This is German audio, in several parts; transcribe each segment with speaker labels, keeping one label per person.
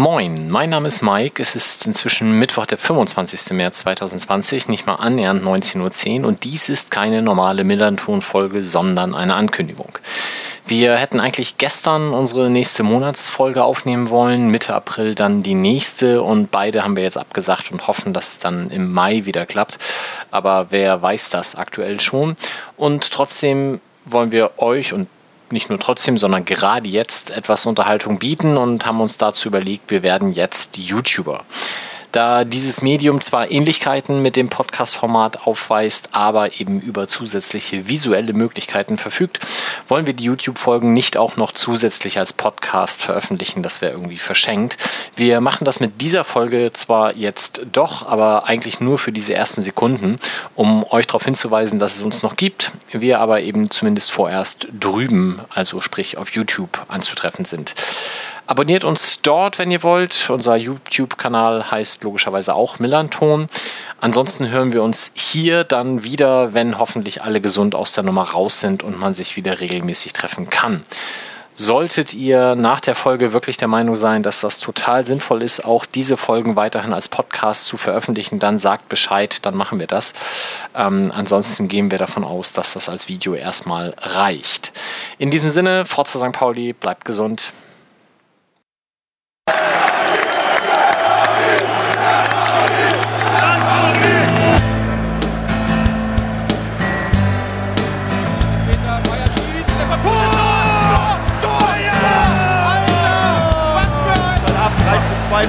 Speaker 1: Moin, mein Name ist Mike. Es ist inzwischen Mittwoch, der 25. März 2020, nicht mal annähernd 19.10 Uhr und dies ist keine normale Millanton-Folge, sondern eine Ankündigung. Wir hätten eigentlich gestern unsere nächste Monatsfolge aufnehmen wollen, Mitte April dann die nächste und beide haben wir jetzt abgesagt und hoffen, dass es dann im Mai wieder klappt. Aber wer weiß das aktuell schon? Und trotzdem wollen wir euch und nicht nur trotzdem, sondern gerade jetzt etwas Unterhaltung bieten und haben uns dazu überlegt, wir werden jetzt YouTuber. Da dieses Medium zwar Ähnlichkeiten mit dem Podcast-Format aufweist, aber eben über zusätzliche visuelle Möglichkeiten verfügt, wollen wir die YouTube-Folgen nicht auch noch zusätzlich als Podcast veröffentlichen. Das wäre irgendwie verschenkt. Wir machen das mit dieser Folge zwar jetzt doch, aber eigentlich nur für diese ersten Sekunden, um euch darauf hinzuweisen, dass es uns noch gibt. Wir aber eben zumindest vorerst drüben, also sprich auf YouTube anzutreffen sind. Abonniert uns dort, wenn ihr wollt. Unser YouTube-Kanal heißt logischerweise auch Millanton. Ansonsten hören wir uns hier dann wieder, wenn hoffentlich alle gesund aus der Nummer raus sind und man sich wieder regelmäßig treffen kann. Solltet ihr nach der Folge wirklich der Meinung sein, dass das total sinnvoll ist, auch diese Folgen weiterhin als Podcast zu veröffentlichen, dann sagt Bescheid, dann machen wir das. Ähm, ansonsten gehen wir davon aus, dass das als Video erstmal reicht. In diesem Sinne, Forza St. Pauli, bleibt gesund.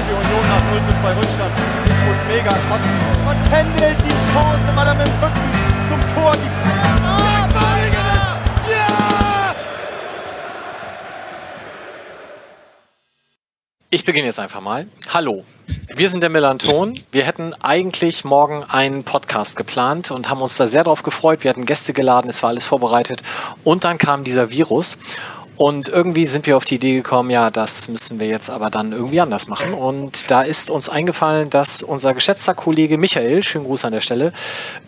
Speaker 2: Für Union nach 0 zu 2 Rückstand. Muss mega kotzen. Und händelt
Speaker 1: Ich beginne jetzt einfach mal. Hallo, wir sind der Melanton. Wir hätten eigentlich morgen einen Podcast geplant und haben uns da sehr darauf gefreut. Wir hatten Gäste geladen, es war alles vorbereitet. Und dann kam dieser Virus. Und irgendwie sind wir auf die Idee gekommen, ja, das müssen wir jetzt aber dann irgendwie anders machen. Und da ist uns eingefallen, dass unser geschätzter Kollege Michael, schönen Gruß an der Stelle,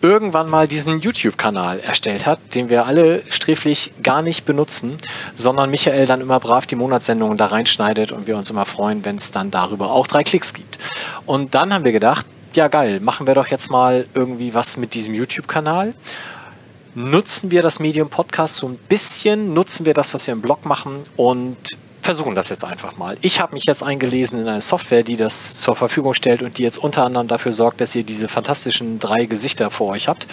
Speaker 1: irgendwann mal diesen YouTube-Kanal erstellt hat, den wir alle sträflich gar nicht benutzen, sondern Michael dann immer brav die Monatssendungen da reinschneidet und wir uns immer freuen, wenn es dann darüber auch drei Klicks gibt. Und dann haben wir gedacht, ja geil, machen wir doch jetzt mal irgendwie was mit diesem YouTube-Kanal nutzen wir das Medium Podcast so ein bisschen, nutzen wir das, was wir im Blog machen und versuchen das jetzt einfach mal. Ich habe mich jetzt eingelesen in eine Software, die das zur Verfügung stellt und die jetzt unter anderem dafür sorgt, dass ihr diese fantastischen drei Gesichter vor euch habt.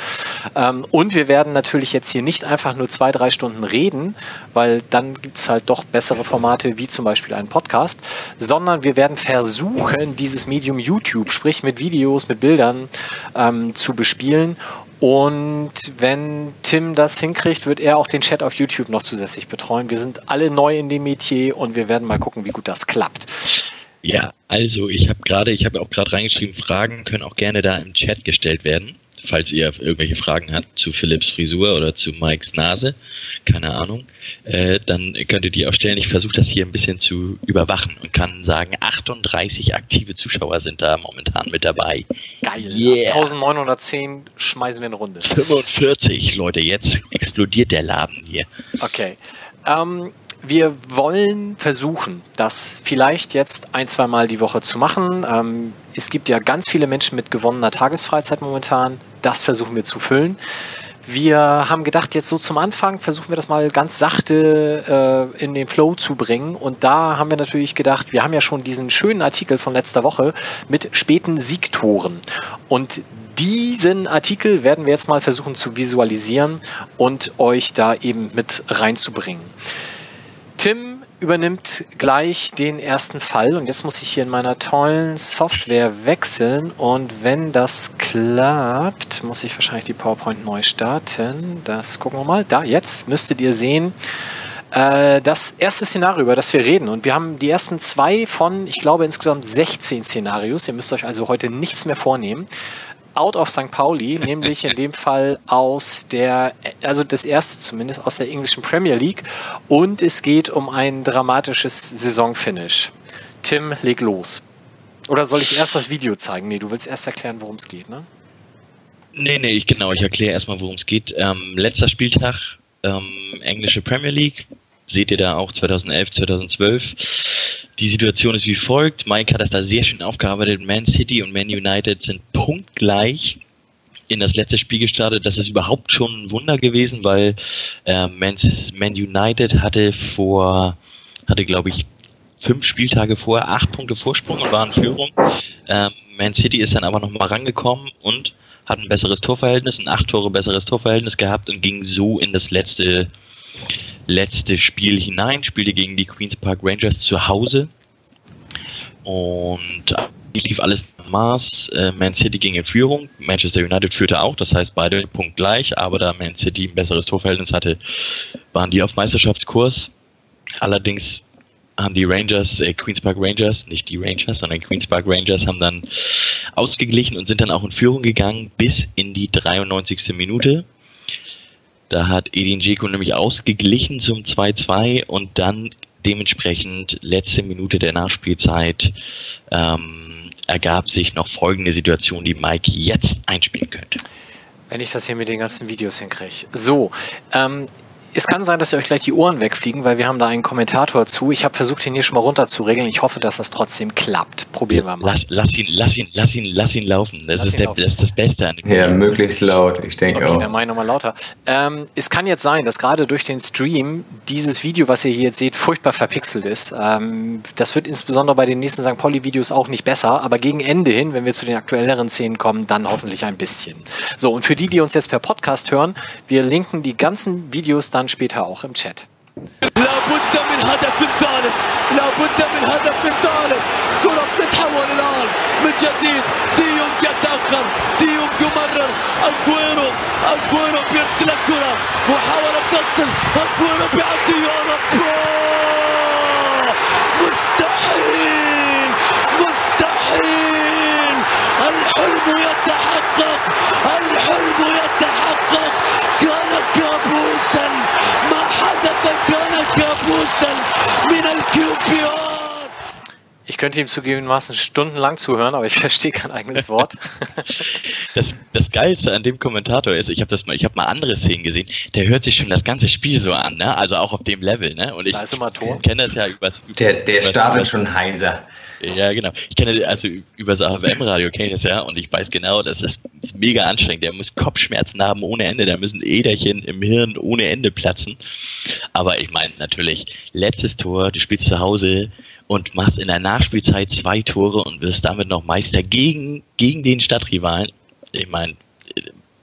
Speaker 1: Ähm, und wir werden natürlich jetzt hier nicht einfach nur zwei, drei Stunden reden, weil dann gibt es halt doch bessere Formate wie zum Beispiel einen Podcast, sondern wir werden versuchen, dieses Medium YouTube, sprich mit Videos, mit Bildern ähm, zu bespielen und wenn Tim das hinkriegt, wird er auch den Chat auf YouTube noch zusätzlich betreuen. Wir sind alle neu in dem Metier und wir werden mal gucken, wie gut das klappt.
Speaker 3: Ja, also ich habe gerade, ich habe auch gerade reingeschrieben, Fragen können auch gerne da im Chat gestellt werden falls ihr irgendwelche Fragen habt zu Philips Frisur oder zu Mikes Nase, keine Ahnung, äh, dann könnt ihr die auch stellen. Ich versuche das hier ein bisschen zu überwachen und kann sagen, 38 aktive Zuschauer sind da momentan mit dabei.
Speaker 1: Geil. Yeah. 1910 schmeißen wir eine Runde.
Speaker 3: 45 Leute, jetzt explodiert der Laden hier.
Speaker 1: Okay. Ähm, wir wollen versuchen, das vielleicht jetzt ein, zwei Mal die Woche zu machen. Ähm, es gibt ja ganz viele Menschen mit gewonnener Tagesfreizeit momentan. Das versuchen wir zu füllen. Wir haben gedacht, jetzt so zum Anfang versuchen wir das mal ganz sachte äh, in den Flow zu bringen. Und da haben wir natürlich gedacht, wir haben ja schon diesen schönen Artikel von letzter Woche mit späten Siegtoren. Und diesen Artikel werden wir jetzt mal versuchen zu visualisieren und euch da eben mit reinzubringen. Tim übernimmt gleich den ersten Fall und jetzt muss ich hier in meiner tollen Software wechseln und wenn das klappt, muss ich wahrscheinlich die PowerPoint neu starten. Das gucken wir mal. Da, jetzt müsstet ihr sehen, äh, das erste Szenario, über das wir reden. Und wir haben die ersten zwei von, ich glaube, insgesamt 16 Szenarios. Ihr müsst euch also heute nichts mehr vornehmen out of St. Pauli, nämlich in dem Fall aus der, also das erste zumindest, aus der englischen Premier League. Und es geht um ein dramatisches Saisonfinish. Tim, leg los. Oder soll ich erst das Video zeigen? Nee, du willst erst erklären, worum es geht, ne?
Speaker 3: Nee, nee, ich, genau, ich erkläre erstmal, worum es geht. Ähm, letzter Spieltag, ähm, englische Premier League. Seht ihr da auch 2011, 2012. die Situation ist wie folgt. Mike hat das da sehr schön aufgearbeitet. Man City und Man United sind punktgleich in das letzte Spiel gestartet. Das ist überhaupt schon ein Wunder gewesen, weil äh, Man, Man United hatte vor, hatte glaube ich fünf Spieltage vorher acht Punkte Vorsprung und war in Führung. Ähm, Man City ist dann aber nochmal rangekommen und hat ein besseres Torverhältnis, ein acht Tore besseres Torverhältnis gehabt und ging so in das letzte letzte Spiel hinein, spielte gegen die Queens Park Rangers zu Hause und lief alles nach Maß. Äh, Man City ging in Führung, Manchester United führte auch, das heißt beide punktgleich, aber da Man City ein besseres Torverhältnis hatte, waren die auf Meisterschaftskurs. Allerdings haben die Rangers, äh, Queens Park Rangers, nicht die Rangers, sondern Queens Park Rangers haben dann ausgeglichen und sind dann auch in Führung gegangen bis in die 93. Minute. Da hat Edin Dzeko nämlich ausgeglichen zum 2-2 und dann dementsprechend letzte Minute der Nachspielzeit ähm, ergab sich noch folgende Situation, die Mike jetzt einspielen könnte.
Speaker 1: Wenn ich das hier mit den ganzen Videos hinkriege. So, ähm, es kann sein, dass ihr euch gleich die Ohren wegfliegen, weil wir haben da einen Kommentator zu. Ich habe versucht, ihn hier schon mal runter zu regeln. Ich hoffe, dass das trotzdem klappt. Probieren wir mal.
Speaker 3: Lass, lass, ihn, lass, ihn, lass, ihn, lass ihn laufen. Das, ist, der, laufen. das ist das Beste an
Speaker 4: dem Ja, möglichst laut, ich denke okay, auch.
Speaker 1: dann mache ich nochmal lauter. Ähm, es kann jetzt sein, dass gerade durch den Stream dieses Video, was ihr hier jetzt seht, furchtbar verpixelt ist. Ähm, das wird insbesondere bei den nächsten St. Pauli-Videos auch nicht besser, aber gegen Ende hin, wenn wir zu den aktuelleren Szenen kommen, dann hoffentlich ein bisschen. So, und für die, die uns jetzt per Podcast hören, wir linken die ganzen Videos dann später auch im Chat.
Speaker 5: لابد يتأخر مستحيل! مستحيل! الحلم يتحقق من الكيوبيون
Speaker 1: Ich könnte ihm zugegebenermaßen stundenlang zuhören, aber ich verstehe kein eigenes Wort.
Speaker 3: Das, das Geilste an dem Kommentator ist, ich habe das mal, ich habe mal andere Szenen gesehen, der hört sich schon das ganze Spiel so an, ne? Also auch auf dem Level, ne? Und ich kenne das ja übers,
Speaker 4: Der, der übers, startet schon heiser.
Speaker 3: Ja, genau. Ich kenne also über das AFM-Radio kenne ich das ja und ich weiß genau, das ist, ist mega anstrengend. Der muss Kopfschmerzen haben ohne Ende, da müssen Äderchen im Hirn ohne Ende platzen. Aber ich meine natürlich, letztes Tor, du spielst zu Hause und machst in der Nachspielzeit zwei Tore und wirst damit noch Meister gegen, gegen den Stadtrivalen. Ich meine,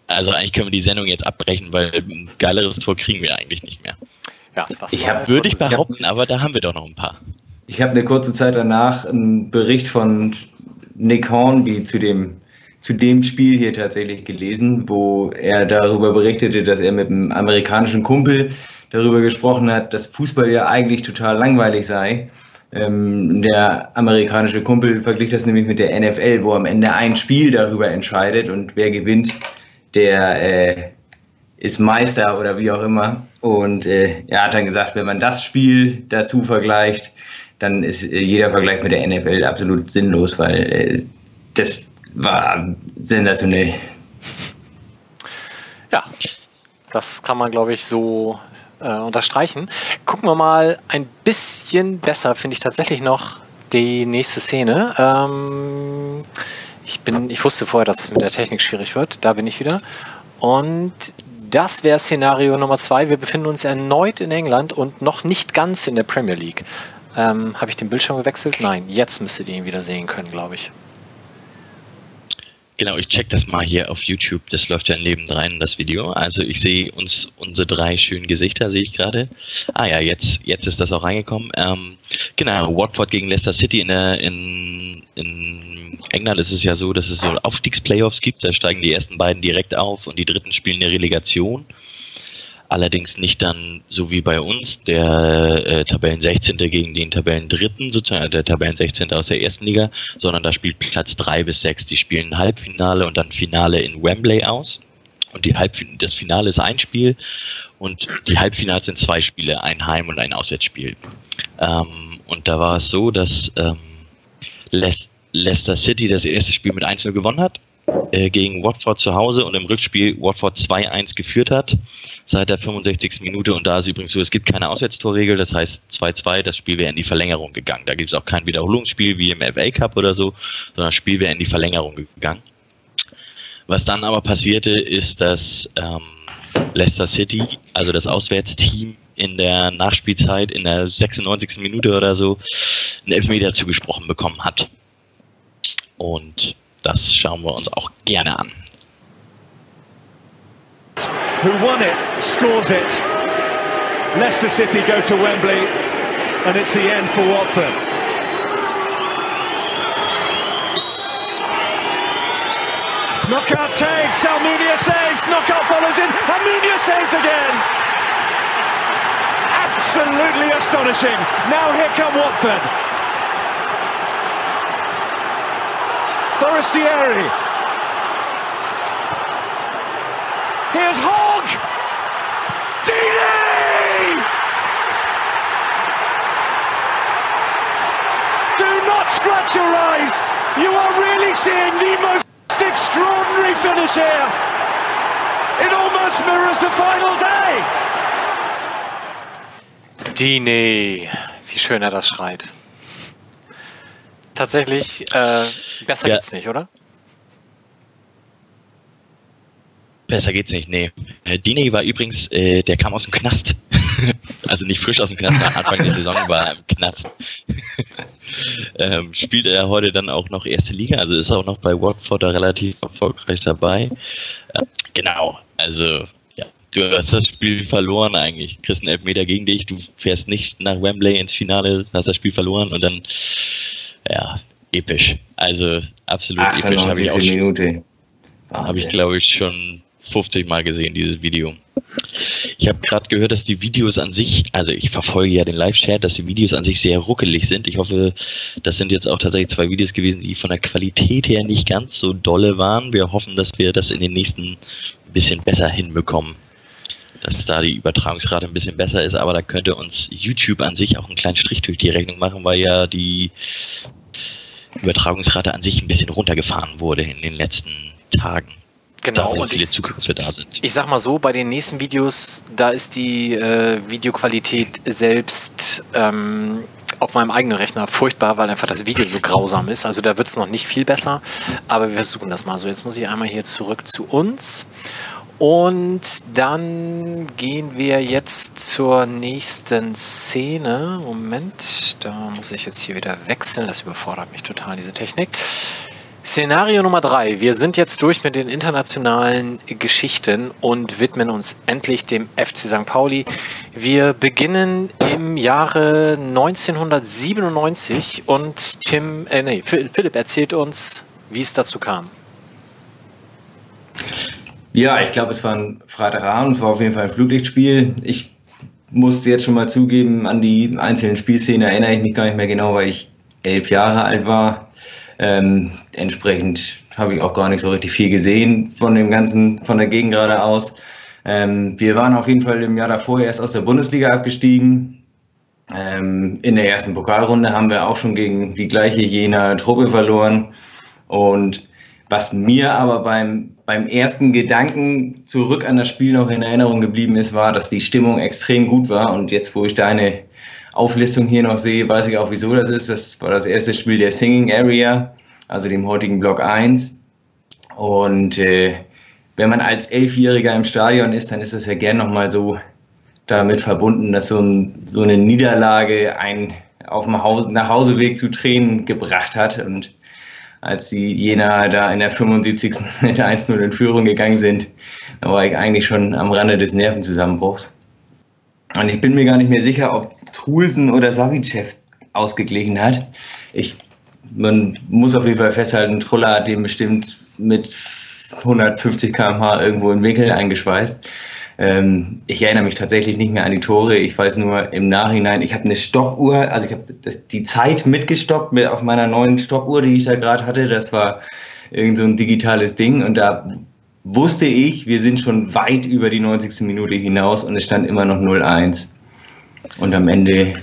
Speaker 3: also eigentlich können wir die Sendung jetzt abbrechen, weil ein geileres Tor kriegen wir eigentlich nicht mehr. Ja, das ich hab, würde ich behaupten, aber da haben wir doch noch ein paar.
Speaker 4: Ich habe eine kurze Zeit danach einen Bericht von Nick Hornby zu dem, zu dem Spiel hier tatsächlich gelesen, wo er darüber berichtete, dass er mit einem amerikanischen Kumpel darüber gesprochen hat, dass Fußball ja eigentlich total langweilig sei. Ähm, der amerikanische Kumpel verglich das nämlich mit der NFL, wo am Ende ein Spiel darüber entscheidet und wer gewinnt, der äh, ist Meister oder wie auch immer. Und äh, er hat dann gesagt, wenn man das Spiel dazu vergleicht, dann ist äh, jeder Vergleich mit der NFL absolut sinnlos, weil äh, das war sensationell.
Speaker 1: Ja, das kann man, glaube ich, so äh, unterstreichen. Gucken wir mal ein bisschen besser, finde ich tatsächlich noch die nächste Szene. Ähm, ich, bin, ich wusste vorher, dass es mit der Technik schwierig wird. Da bin ich wieder. Und das wäre Szenario Nummer zwei. Wir befinden uns erneut in England und noch nicht ganz in der Premier League. Ähm, Habe ich den Bildschirm gewechselt? Nein, jetzt müsstet ihr ihn wieder sehen können, glaube ich.
Speaker 3: Genau, ich check das mal hier auf YouTube. Das läuft ja nebendrein, das Video. Also ich sehe uns unsere drei schönen Gesichter, sehe ich gerade. Ah ja, jetzt, jetzt ist das auch reingekommen. Ähm, genau, Watford gegen Leicester City in, der, in, in England ist es ja so, dass es so Aufstiegsplayoffs gibt. Da steigen die ersten beiden direkt auf und die dritten spielen eine Relegation. Allerdings nicht dann so wie bei uns, der äh, Tabellen 16. gegen den Tabellen 3., sozusagen der Tabellen 16. aus der ersten Liga, sondern da spielt Platz 3 bis 6. Die spielen Halbfinale und dann Finale in Wembley aus. Und die Halbf das Finale ist ein Spiel und die Halbfinals sind zwei Spiele, ein Heim- und ein Auswärtsspiel. Ähm, und da war es so, dass ähm, Leicester City das erste Spiel mit 1-0 gewonnen hat äh, gegen Watford zu Hause und im Rückspiel Watford 2-1 geführt hat seit der 65. Minute. Und da ist übrigens so, es gibt keine Auswärtstorregel, das heißt 2-2, das Spiel wäre in die Verlängerung gegangen. Da gibt es auch kein Wiederholungsspiel wie im FA Cup oder so, sondern das Spiel wäre in die Verlängerung gegangen. Was dann aber passierte, ist, dass ähm, Leicester City, also das Auswärtsteam, in der Nachspielzeit, in der 96. Minute oder so, einen Elfmeter zugesprochen bekommen hat. Und das schauen wir uns auch gerne an.
Speaker 6: Who won it, scores it. Leicester City go to Wembley, and it's the end for Watford. Knockout takes, Almunia saves, knockout follows in, Almunia saves again. Absolutely astonishing. Now here come Watford. Forestieri. Here's Hogg. Deeney! Do not scratch your eyes. You are really seeing the most extraordinary finish here. It almost mirrors the final day.
Speaker 1: Dini, wie schön er das schreit. Tatsächlich, äh, besser
Speaker 3: Ja.
Speaker 1: geht's nicht, oder?
Speaker 3: Besser geht's nicht, nee. Äh, Dini war übrigens, äh, der kam aus dem Knast. also nicht frisch aus dem Knast, am Anfang der Saison war er im Knast. ähm, spielt er heute dann auch noch erste Liga, also ist auch noch bei Watford relativ erfolgreich dabei. Äh, genau, also ja, du hast das Spiel verloren eigentlich. Kriegst einen Elfmeter gegen dich, du fährst nicht nach Wembley ins Finale, hast das Spiel verloren und dann, ja, episch. Also absolut episch. Habe ich
Speaker 4: 98.
Speaker 3: auch schon
Speaker 4: Minute.
Speaker 3: habe ich, glaube ich, schon 50 Mal gesehen, dieses Video. Ich habe gerade gehört, dass die Videos an sich, also ich verfolge ja den Live-Chat, dass die Videos an sich sehr ruckelig sind. Ich hoffe, das sind jetzt auch tatsächlich zwei Videos gewesen, die von der Qualität her nicht ganz so dolle waren. Wir hoffen, dass wir das in den nächsten ein bisschen besser hinbekommen. Dass da die Übertragungsrate ein bisschen besser ist, aber da könnte uns YouTube an sich auch einen kleinen Strich durch die Rechnung machen, weil ja die Übertragungsrate an sich ein bisschen runtergefahren wurde in den letzten Tagen
Speaker 1: Genau.
Speaker 3: da
Speaker 1: Und
Speaker 3: viele
Speaker 1: ich,
Speaker 3: Zugriffe da sind.
Speaker 1: ich sag mal so, bei den nächsten Videos, da ist die äh, Videoqualität selbst ähm, auf meinem eigenen Rechner furchtbar, weil einfach das Video so grausam ist. Also da wird es noch nicht viel besser, aber wir versuchen das mal so. Jetzt muss ich einmal hier zurück zu uns. Und dann gehen wir jetzt zur nächsten Szene. Moment, da muss ich jetzt hier wieder wechseln. Das überfordert mich total, diese Technik. Szenario Nummer drei. Wir sind jetzt durch mit den internationalen Geschichten und widmen uns endlich dem FC St. Pauli. Wir beginnen im Jahre 1997 und Tim, äh, nee, Phil- Philipp erzählt uns, wie es dazu kam.
Speaker 4: Ja, ich glaube, es war ein Freitagabend, es war auf jeden Fall ein Flutlichtspiel. Ich musste jetzt schon mal zugeben, an die einzelnen Spielszenen erinnere ich mich gar nicht mehr genau, weil ich elf Jahre alt war. Ähm, entsprechend habe ich auch gar nicht so richtig viel gesehen von dem ganzen, von der Gegend geradeaus. Ähm, wir waren auf jeden Fall im Jahr davor erst aus der Bundesliga abgestiegen. Ähm, in der ersten Pokalrunde haben wir auch schon gegen die gleiche Jena Truppe verloren. Und was mir aber beim, beim ersten Gedanken zurück an das Spiel noch in Erinnerung geblieben ist, war, dass die Stimmung extrem gut war. Und jetzt, wo ich deine Auflistung hier noch sehe, weiß ich auch, wieso das ist. Das war das erste Spiel der Singing Area, also dem heutigen Block 1. Und äh, wenn man als Elfjähriger im Stadion ist, dann ist es ja gern nochmal so damit verbunden, dass so, ein, so eine Niederlage einen auf dem Haus, Nachhauseweg zu Tränen gebracht hat. Und als die Jena da in der 75. mit 1-0 in Führung gegangen sind, da war ich eigentlich schon am Rande des Nervenzusammenbruchs. Und ich bin mir gar nicht mehr sicher, ob Trulsen oder Savicev ausgeglichen hat. Ich, man muss auf jeden Fall festhalten, Truller hat den bestimmt mit 150 km/h irgendwo in Winkel eingeschweißt. Ähm, ich erinnere mich tatsächlich nicht mehr an die Tore. Ich weiß nur im Nachhinein, ich habe eine Stoppuhr, also ich habe die Zeit mitgestoppt mit auf meiner neuen Stoppuhr, die ich da gerade hatte. Das war irgend so ein digitales Ding und da wusste ich, wir sind schon weit über die 90. Minute hinaus und es stand immer noch 0-1. Und am Ende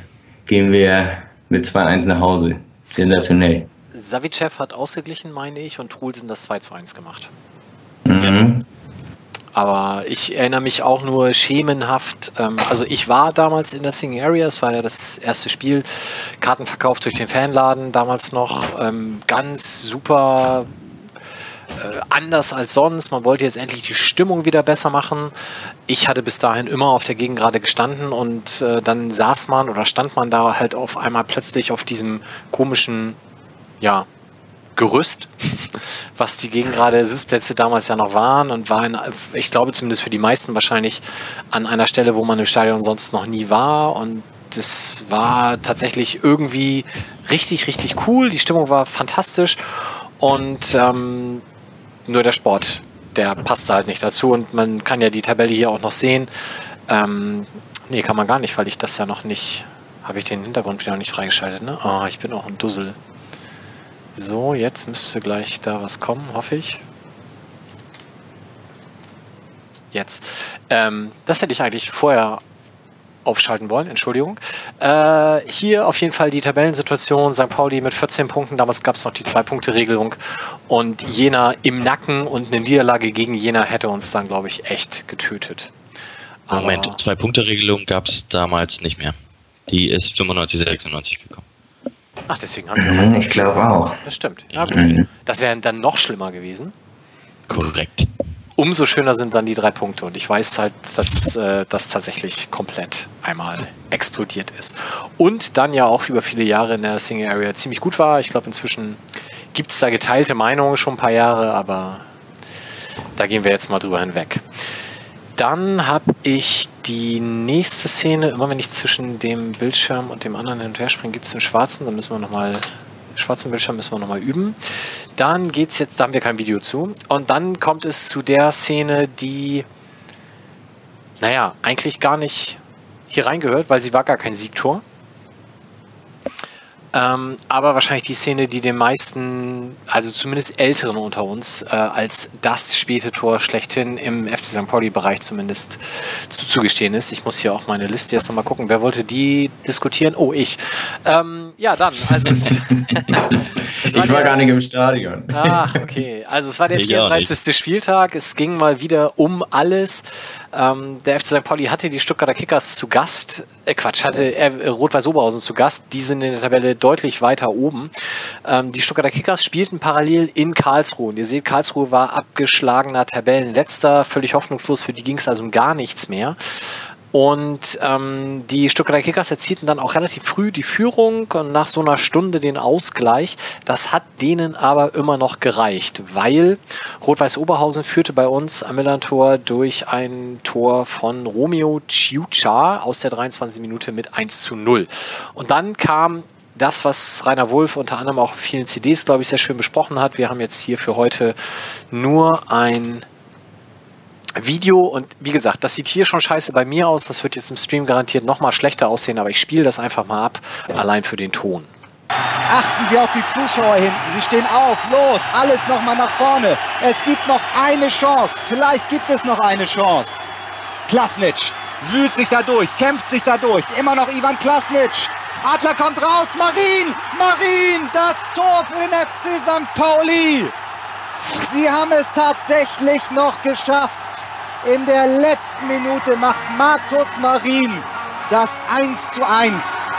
Speaker 4: gehen wir mit 2-1 nach Hause. Sensationell.
Speaker 1: Savicev hat ausgeglichen, meine ich, und Trulsen das 2 zu 1 gemacht. Aber ich erinnere mich auch nur schemenhaft. Ähm, also ich war damals in der Singing Area, es war ja das erste Spiel, Karten verkauft durch den Fanladen damals noch. Ähm, ganz super äh, anders als sonst. Man wollte jetzt endlich die Stimmung wieder besser machen. Ich hatte bis dahin immer auf der Gegend gerade gestanden und äh, dann saß man oder stand man da halt auf einmal plötzlich auf diesem komischen, ja, Gerüst, was die gegen gerade Sitzplätze damals ja noch waren und war, in, ich glaube zumindest für die meisten wahrscheinlich an einer Stelle, wo man im Stadion sonst noch nie war und das war tatsächlich irgendwie richtig, richtig cool. Die Stimmung war fantastisch und ähm, nur der Sport, der passte halt nicht dazu und man kann ja die Tabelle hier auch noch sehen. Ähm, nee, kann man gar nicht, weil ich das ja noch nicht, habe ich den Hintergrund wieder nicht freigeschaltet. Ne? Oh, ich bin auch ein Dussel. So, jetzt müsste gleich da was kommen, hoffe ich. Jetzt. Ähm, das hätte ich eigentlich vorher aufschalten wollen, Entschuldigung. Äh, hier auf jeden Fall die Tabellensituation. St. Pauli mit 14 Punkten, damals gab es noch die Zwei-Punkte-Regelung. Und Jena im Nacken und eine Niederlage gegen Jena hätte uns dann, glaube ich, echt getötet.
Speaker 3: Aber Moment, Zwei-Punkte-Regelung gab es damals nicht mehr. Die ist 95, 96 gekommen.
Speaker 1: Ach, deswegen haben wir mhm,
Speaker 4: Ich glaube auch.
Speaker 1: Das stimmt. Ja, gut. Mhm. Das wäre dann noch schlimmer gewesen.
Speaker 3: Korrekt.
Speaker 1: Umso schöner sind dann die drei Punkte. Und ich weiß halt, dass äh, das tatsächlich komplett einmal explodiert ist. Und dann ja auch über viele Jahre in der Single Area ziemlich gut war. Ich glaube, inzwischen gibt es da geteilte Meinungen schon ein paar Jahre, aber da gehen wir jetzt mal drüber hinweg. Dann habe ich die nächste Szene, immer wenn ich zwischen dem Bildschirm und dem anderen hin und her springe, gibt es den schwarzen, dann müssen wir nochmal, schwarzen Bildschirm müssen wir nochmal üben. Dann geht es jetzt, da haben wir kein Video zu. Und dann kommt es zu der Szene, die, naja, eigentlich gar nicht hier reingehört, weil sie war gar kein Siegtor. Ähm, aber wahrscheinlich die Szene, die den meisten, also zumindest Älteren unter uns, äh, als das späte Tor schlechthin im FC St. Pauli-Bereich zumindest zuzugestehen ist. Ich muss hier auch meine Liste jetzt nochmal gucken. Wer wollte die diskutieren? Oh, ich. Ähm, ja, dann. Also es,
Speaker 4: es war ich war der, gar nicht im Stadion.
Speaker 1: Ach, okay. Also es war der 34. Spieltag. Es ging mal wieder um alles. Ähm, der FC St. Pauli hatte die Stuttgarter Kickers zu Gast. Äh, Quatsch, hatte äh, Rot-Weiß Oberhausen zu Gast. Die sind in der Tabelle deutlich weiter oben. Ähm, die Stuttgarter Kickers spielten parallel in Karlsruhe. Und ihr seht, Karlsruhe war abgeschlagener Tabellenletzter, völlig hoffnungslos. Für die ging es also um gar nichts mehr. Und ähm, die Stuttgarter Kickers erzielten dann auch relativ früh die Führung und nach so einer Stunde den Ausgleich. Das hat denen aber immer noch gereicht, weil Rot-Weiß Oberhausen führte bei uns am Millantor durch ein Tor von Romeo Ciuccia aus der 23. Minute mit 1 zu 0. Und dann kam das, was Rainer Wolf unter anderem auch in vielen CDs, glaube ich, sehr schön besprochen hat. Wir haben jetzt hier für heute nur ein Video und wie gesagt, das sieht hier schon scheiße bei mir aus. Das wird jetzt im Stream garantiert nochmal schlechter aussehen, aber ich spiele das einfach mal ab, allein für den Ton.
Speaker 7: Achten Sie auf die Zuschauer hinten. Sie stehen auf. Los, alles nochmal nach vorne. Es gibt noch eine Chance. Vielleicht gibt es noch eine Chance. Klasnic wühlt sich da durch, kämpft sich da durch. Immer noch Ivan Klasnic. Adler kommt raus. Marin, Marin, das Tor für den FC St. Pauli. Sie haben es tatsächlich noch geschafft. In der letzten Minute macht Markus Marin das 1 zu 1.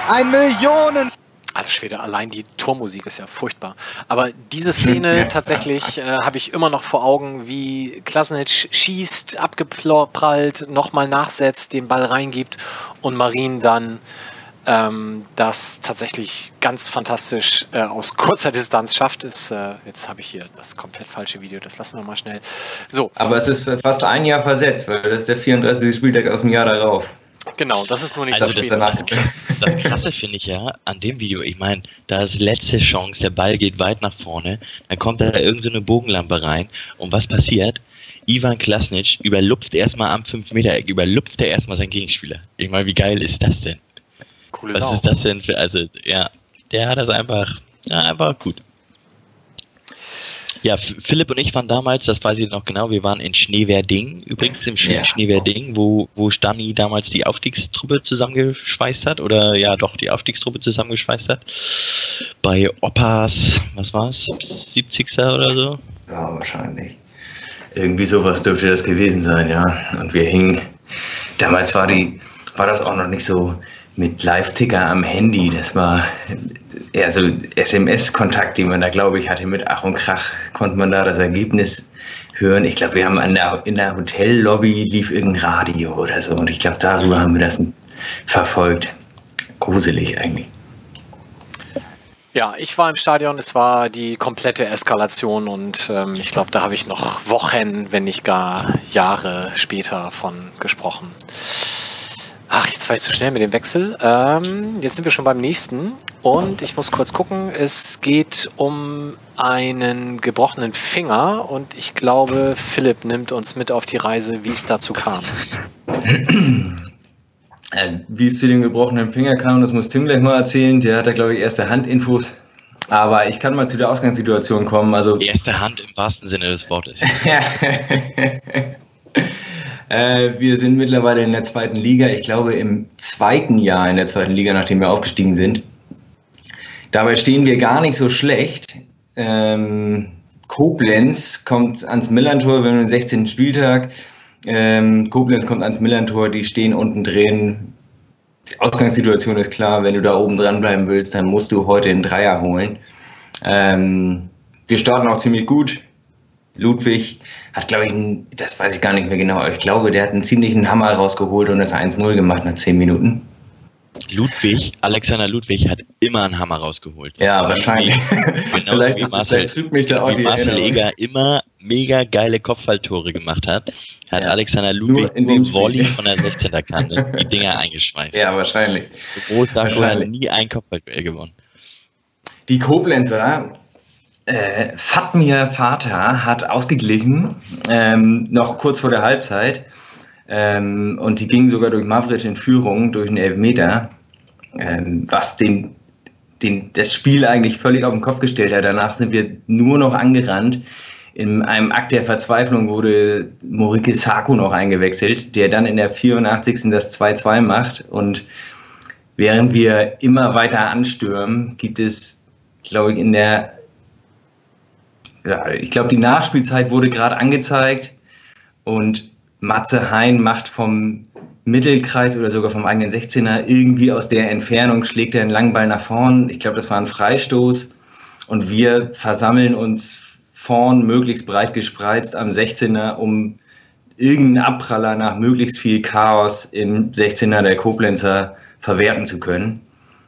Speaker 7: Ein Millionen.
Speaker 1: Alter Schwede, allein die Tormusik ist ja furchtbar. Aber diese Szene tatsächlich äh, habe ich immer noch vor Augen, wie Klasnic schießt, abgeprallt, nochmal nachsetzt, den Ball reingibt und Marin dann ähm, das tatsächlich ganz fantastisch äh, aus kurzer Distanz schafft. Ist, äh, jetzt habe ich hier das komplett falsche Video, das lassen wir mal schnell. So.
Speaker 4: Aber es ist fast ein Jahr versetzt, weil das ist der 34. Spieltag aus dem Jahr darauf.
Speaker 1: Genau, das ist nur nicht
Speaker 3: also
Speaker 1: so
Speaker 3: das, das, das Krasse finde ich ja an dem Video, ich meine, da ist letzte Chance, der Ball geht weit nach vorne, dann kommt da irgendeine so Bogenlampe rein und was passiert? Ivan Klasnic überlupft erstmal am 5-Meter-Eck, überlupft er erstmal seinen Gegenspieler. Ich meine, wie geil ist das denn? Coole Was Sau. ist das denn für, also, ja, der hat das einfach, ja, einfach gut. Ja, Philipp und ich waren damals, das weiß ich noch genau, wir waren in Schneewerding, übrigens im Sch
Speaker 4: Ja.
Speaker 3: Schneewerding, wo, wo Stani damals die Aufstiegstruppe zusammengeschweißt hat, oder ja doch, die Aufstiegstruppe zusammengeschweißt hat. Bei Oppas, was war's, 70. oder so?
Speaker 4: Ja, wahrscheinlich. Irgendwie sowas dürfte das gewesen sein, ja. Und wir hingen. Damals war die, war das auch noch nicht so mit Live-Ticker am Handy. Das war eher so SMS-Kontakt, den man da, glaube ich, hatte. Mit Ach und Krach konnte man da das Ergebnis hören. Ich glaube, wir haben der, in der Hotellobby lief irgendein Radio oder so. Und ich glaube, darüber haben wir das verfolgt. Gruselig eigentlich.
Speaker 1: Ja, ich war im Stadion, es war die komplette Eskalation und ähm, ich glaube, da habe ich noch Wochen, wenn nicht gar Jahre später von gesprochen. Ach, jetzt war ich zu schnell mit dem Wechsel. Ähm, jetzt sind wir schon beim nächsten und ich muss kurz gucken. Es geht um einen gebrochenen Finger und ich glaube, Philipp nimmt uns mit auf die Reise, wie es dazu kam.
Speaker 4: Äh, Wie es zu dem gebrochenen Finger kam, das muss Tim gleich mal erzählen. Der hat da, glaube ich, erste Handinfos. Aber ich kann mal zu der Ausgangssituation kommen. Also,
Speaker 3: Erste Hand im wahrsten Sinne des Wortes.
Speaker 4: äh, wir sind mittlerweile in der zweiten Liga. Ich glaube, im zweiten Jahr in der zweiten Liga, nachdem wir aufgestiegen sind. Dabei stehen wir gar nicht so schlecht. Ähm, Koblenz kommt ans Millantor, wir den 16. Spieltag. Ähm, Koblenz kommt ans Millantor, die stehen unten drin. Die Ausgangssituation ist klar, wenn du da oben dran bleiben willst, dann musst du heute einen Dreier holen. Ähm, wir starten auch ziemlich gut. Ludwig hat, glaube ich, einen, das weiß ich gar nicht mehr genau, aber ich glaube, der hat einen ziemlichen Hammer rausgeholt und das 1-0 gemacht nach 10 Minuten.
Speaker 3: Ludwig, Alexander Ludwig hat immer einen Hammer rausgeholt.
Speaker 4: Ja, wahrscheinlich. Vielleicht
Speaker 3: wie Marcel,
Speaker 4: mich da auch
Speaker 3: wie Marcel. Eger immer mega geile Kopfballtore gemacht hat, hat
Speaker 4: Ja.
Speaker 3: Alexander Ludwig
Speaker 4: in
Speaker 3: nur,
Speaker 4: Spiel.
Speaker 3: Volley von der 16er Kante die Dinger eingeschmeißt.
Speaker 4: Ja, wahrscheinlich.
Speaker 3: Groß sagt, hat
Speaker 4: wahrscheinlich.
Speaker 3: nie ein Kopfballduell gewonnen.
Speaker 4: Die Koblenzer, äh, Fatmir Vater hat ausgeglichen, ähm, noch kurz vor der Halbzeit. Ähm, und die gingen sogar durch Mavric in Führung, durch einen Elfmeter, ähm, was den, den, das Spiel eigentlich völlig auf den Kopf gestellt hat. Danach sind wir nur noch angerannt. In einem Akt der Verzweiflung wurde Morike Saku noch eingewechselt, der dann in der 84. das 2-2 macht. Und während wir immer weiter anstürmen, gibt es, glaube ich, in der, ja, ich glaube, die Nachspielzeit wurde gerade angezeigt und Matze Hein macht vom Mittelkreis oder sogar vom eigenen 16er irgendwie aus der Entfernung schlägt er einen langen Ball nach vorn. Ich glaube, das war ein Freistoß und wir versammeln uns vorn möglichst breit gespreizt am 16er, um irgendeinen Abpraller nach möglichst viel Chaos im 16er der Koblenzer verwerten zu können.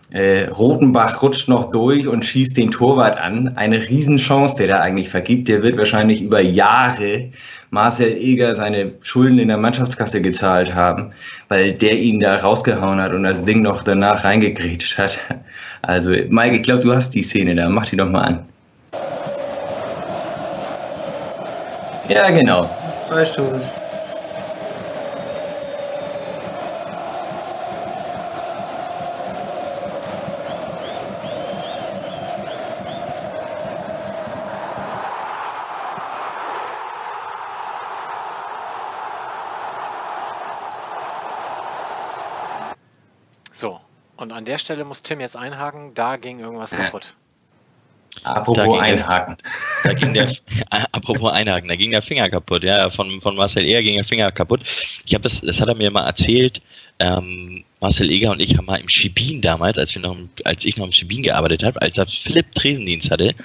Speaker 4: Äh, Rotenbach rutscht noch durch und schießt den Torwart an. Eine Riesenchance, der da eigentlich vergibt. Der wird wahrscheinlich über Jahre Marcel Eger seine Schulden in der Mannschaftskasse gezahlt haben, weil der ihn da rausgehauen hat und das Ding noch danach reingegrätscht hat. Also, Mike, ich glaube, du hast die Szene da. Mach die doch mal an. Ja, genau. Freistoß.
Speaker 1: Der Stelle muss Tim jetzt einhaken, da ging irgendwas
Speaker 4: Ja.
Speaker 1: kaputt.
Speaker 4: Apropos
Speaker 3: Da ging
Speaker 4: einhaken.
Speaker 3: Da ging der, apropos Einhaken, da ging der Finger kaputt, ja, von, von Marcel Eger ging der Finger kaputt. Ich habe das, das hat er mir mal erzählt, ähm, Marcel Eger und ich haben mal im Schibin damals, als wir noch, als ich noch im Schibin gearbeitet habe, als er Philipp Tresendienst hatte,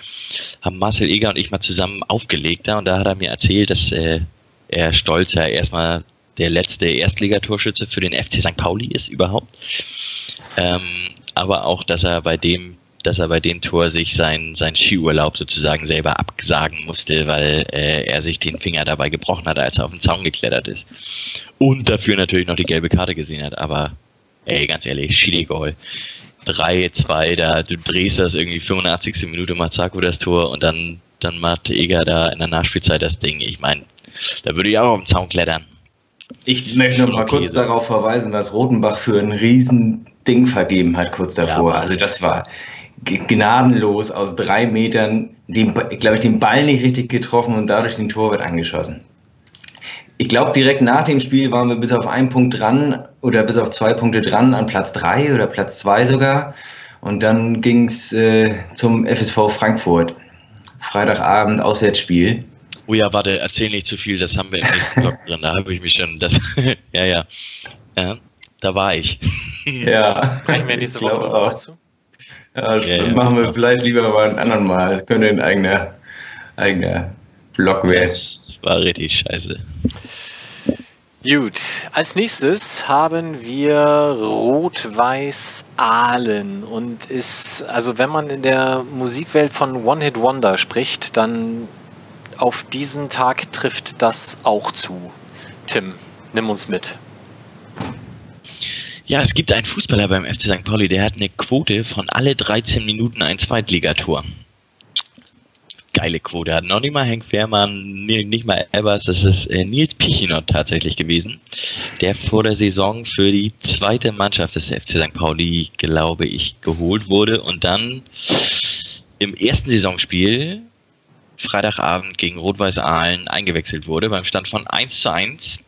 Speaker 3: haben Marcel Eger und ich mal zusammen aufgelegt da und da hat er mir erzählt, dass äh, er stolz ja erstmal der letzte Erstligatorschütze für den FC St. Pauli ist überhaupt. Ähm, aber auch, dass er bei dem, dass er bei dem Tor sich sein, sein Skiurlaub sozusagen selber absagen musste, weil äh, er sich den Finger dabei gebrochen hat, als er auf den Zaun geklettert ist. Und dafür natürlich noch die gelbe Karte gesehen hat. Aber ey, ganz ehrlich, Chili-Goal. 3-2, da du drehst das irgendwie 85. Minute Mazako das Tor und dann, dann macht Eger da in der Nachspielzeit das Ding. Ich meine, da würde ich auch auf den Zaun klettern.
Speaker 4: Ich möchte noch mal kurz darauf verweisen, dass Rotenbach für ein riesen Ding vergeben hat kurz davor.
Speaker 3: Ja,
Speaker 4: also das war gnadenlos aus drei Metern, glaube ich, den Ball nicht richtig getroffen und dadurch den Torwart angeschossen. Ich glaube, direkt nach dem Spiel waren wir bis auf einen Punkt dran oder bis auf zwei Punkte dran an Platz drei oder Platz zwei sogar. Und dann ging es äh, zum FSV Frankfurt. Freitagabend Auswärtsspiel.
Speaker 3: Oh ja, warte, erzähl nicht zu viel, das haben wir im nächsten Blog drin. Da habe ich mich schon. Das, ja, ja, ja. Da war ich.
Speaker 4: Ja.
Speaker 1: Sprechen wir nächste Woche auch zu?
Speaker 4: Ja, ja, ja machen wir vielleicht lieber mal ein anderen Mal. Das könnte ein eigener, eigener Blog werden. Das
Speaker 3: war richtig scheiße.
Speaker 1: Gut, als nächstes haben wir Rot-Weiß Aalen und ist, also wenn man in der Musikwelt von One Hit Wonder spricht, dann auf diesen Tag trifft das auch zu. Tim, nimm uns mit.
Speaker 3: Ja, es gibt einen Fußballer beim FC St. Pauli, der hat eine Quote von alle 13 Minuten ein Zweitligator geile Quote hat. Noch nicht mal Henk Fährmann, nicht mal Evers, das ist äh, Nils Pichinot tatsächlich gewesen, der vor der Saison für die zweite Mannschaft des FC St. Pauli, glaube ich, geholt wurde und dann im ersten Saisonspiel Freitagabend gegen Rot-Weiß Aalen eingewechselt wurde beim Stand von 1 zu 1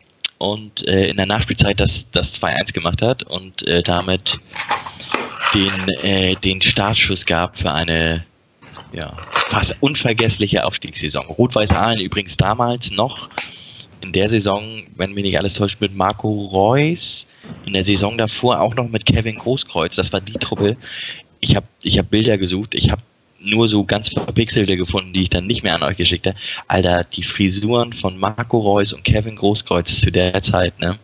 Speaker 3: und äh, in der Nachspielzeit das, das 2-1 gemacht hat und äh, damit den, äh, den Startschuss gab für eine ja, fast unvergessliche Aufstiegssaison. Rot-Weiß Aalen übrigens damals noch in der Saison, wenn mich nicht alles täuscht, mit Marco Reus. In der Saison davor auch noch mit Kevin Großkreuz. Das war die Truppe. Ich habe ich hab Bilder gesucht. Ich habe nur so ganz verpixelte gefunden, die ich dann nicht mehr an euch geschickt habe. Alter, die Frisuren von Marco Reus und Kevin Großkreuz zu der Zeit, ne?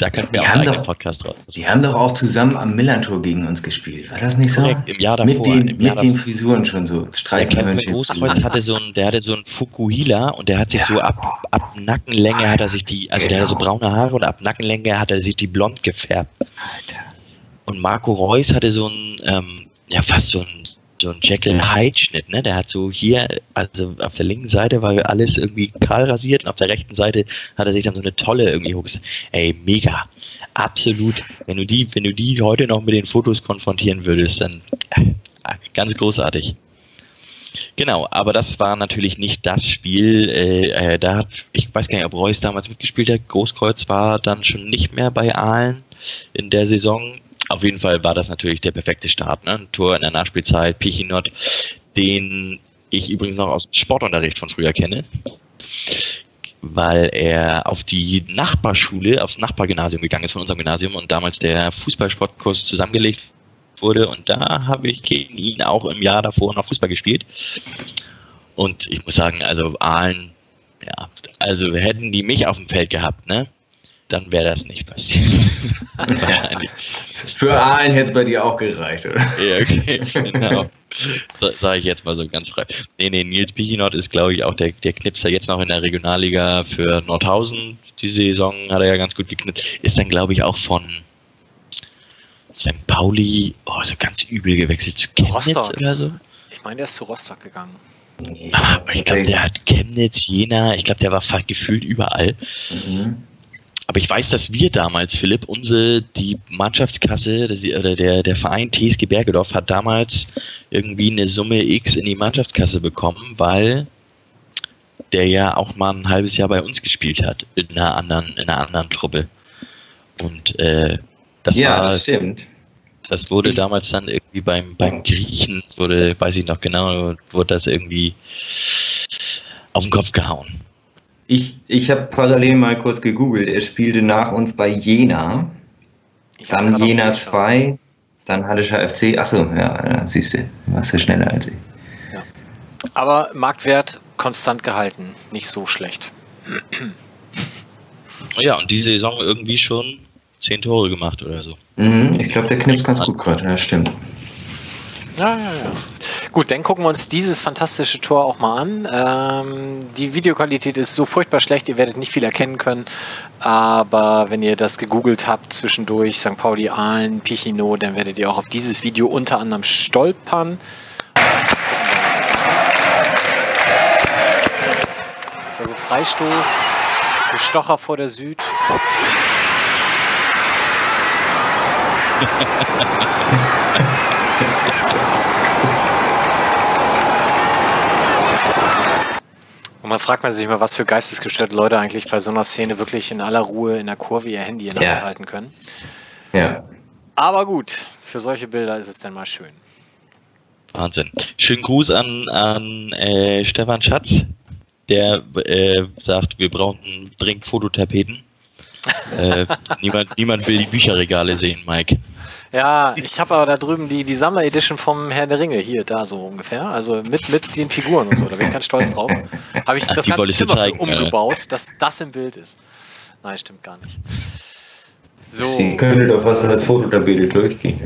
Speaker 3: Da könnten wir die auch einen
Speaker 4: doch, Podcast draus. Die haben doch auch zusammen am Millantor gegen uns gespielt. War das nicht so?
Speaker 3: Korrekt, im Jahr davor.
Speaker 4: Mit den, mit den Frisuren schon so.
Speaker 3: Streifen der Kevin Großkreuz hatte so ein, der hatte so ein Fukuhila und der hat sich ja. so ab, ab Nackenlänge hat er sich die, also genau. der hatte so genau. braune Haare und ab Nackenlänge hat er sich die blond gefärbt. Alter. Und Marco Reus hatte so ein, ähm, ja fast so ein so ein Jekyll Hyde Schnitt, ne? Der hat so hier, also auf der linken Seite war alles irgendwie kahl rasiert und auf der rechten Seite hat er sich dann so eine tolle irgendwie hochgesetzt. Ey, mega. Absolut. Wenn du die, wenn du die heute noch mit den Fotos konfrontieren würdest, dann äh, ganz großartig. Genau, aber das war natürlich nicht das Spiel. Äh, äh, da hat, ich weiß gar nicht, ob Reus damals mitgespielt hat. Großkreuz war dann schon nicht mehr bei Aalen in der Saison auf jeden Fall war das natürlich der perfekte Start. Ne? Ein Tor in der Nachspielzeit, Pichinot, den ich übrigens noch aus Sportunterricht von früher kenne, weil er auf die Nachbarschule, aufs Nachbargymnasium gegangen ist von unserem Gymnasium und damals der Fußballsportkurs zusammengelegt wurde und da habe ich gegen ihn auch im Jahr davor noch Fußball gespielt. Und ich muss sagen, also Aalen, ja, also hätten die mich auf dem Feld gehabt, ne? Dann wäre das nicht passiert.
Speaker 4: Für Aalen hätte es bei dir auch gereicht, oder?
Speaker 3: Ja, okay, genau. Sage ich jetzt mal so ganz frei. Nee, nee, Nils Pichinot ist, glaube ich, auch der, der Knipser jetzt noch in der Regionalliga für Nordhausen. Die Saison hat er ja ganz gut geknippt. Ist dann, glaube ich, auch von St. Pauli, oh, so ganz übel gewechselt zu Chemnitz Rostock. oder so.
Speaker 1: Ich meine, der ist zu Rostock gegangen.
Speaker 3: Nee, ah, ich glaube, der hat Chemnitz, Jena, ich glaube, der war gefühlt überall. Mhm. Aber ich weiß, dass wir damals, Philipp, unsere, die Mannschaftskasse oder der, der Verein TSG Bergedorf hat damals irgendwie eine Summe X in die Mannschaftskasse bekommen, weil der ja auch mal ein halbes Jahr bei uns gespielt hat, in einer anderen, in einer anderen Truppe. Und äh, das
Speaker 4: ja,
Speaker 3: war.
Speaker 4: Das stimmt.
Speaker 3: Das wurde damals dann irgendwie beim, beim Griechen, wurde, weiß ich noch genau, wurde das irgendwie auf den Kopf gehauen.
Speaker 4: Ich, ich habe parallel mal kurz gegoogelt. Er spielte nach uns bei Jena. Ich dann Jena 2, dann Hallischer FC. Achso, ja, siehst du, warst du schneller als ich.
Speaker 1: Ja. Aber Marktwert konstant gehalten, nicht so schlecht.
Speaker 3: Ja, und die Saison irgendwie schon zehn Tore gemacht oder so.
Speaker 4: Mhm, ich glaube, der knipst ganz gut gerade, ja, stimmt.
Speaker 1: Ja, ja, ja. Gut, dann gucken wir uns dieses fantastische Tor auch mal an. Ähm, die Videoqualität ist so furchtbar schlecht, ihr werdet nicht viel erkennen können. Aber wenn ihr das gegoogelt habt zwischendurch, St. Pauli, Aalen, Pichino, dann werdet ihr auch auf dieses Video unter anderem stolpern. Also Freistoß, Stocher vor der Süd. Und man fragt man sich mal, was für geistesgestörte Leute eigentlich bei so einer Szene wirklich in aller Ruhe in der Kurve ihr Handy in der
Speaker 4: Ja.
Speaker 1: Hand halten können.
Speaker 4: Ja.
Speaker 1: Aber gut, für solche Bilder ist es dann mal schön.
Speaker 3: Wahnsinn. Schönen Gruß an, an äh, Stefan Schatz, der äh, sagt, wir brauchen dringend Fototapeten. äh, niemand, niemand will die Bücherregale sehen, Mike.
Speaker 1: Ja, ich habe aber da drüben die, die Sammler-Edition vom Herr der Ringe, hier, da so ungefähr. Also mit, mit den Figuren und so, da bin ich ganz stolz drauf. Habe ich das ganze Zimmer
Speaker 3: zeigen,
Speaker 1: umgebaut, dass das im Bild ist. Nein, stimmt gar nicht. So,
Speaker 4: Sie können doch fast als Fototapete durchgehen.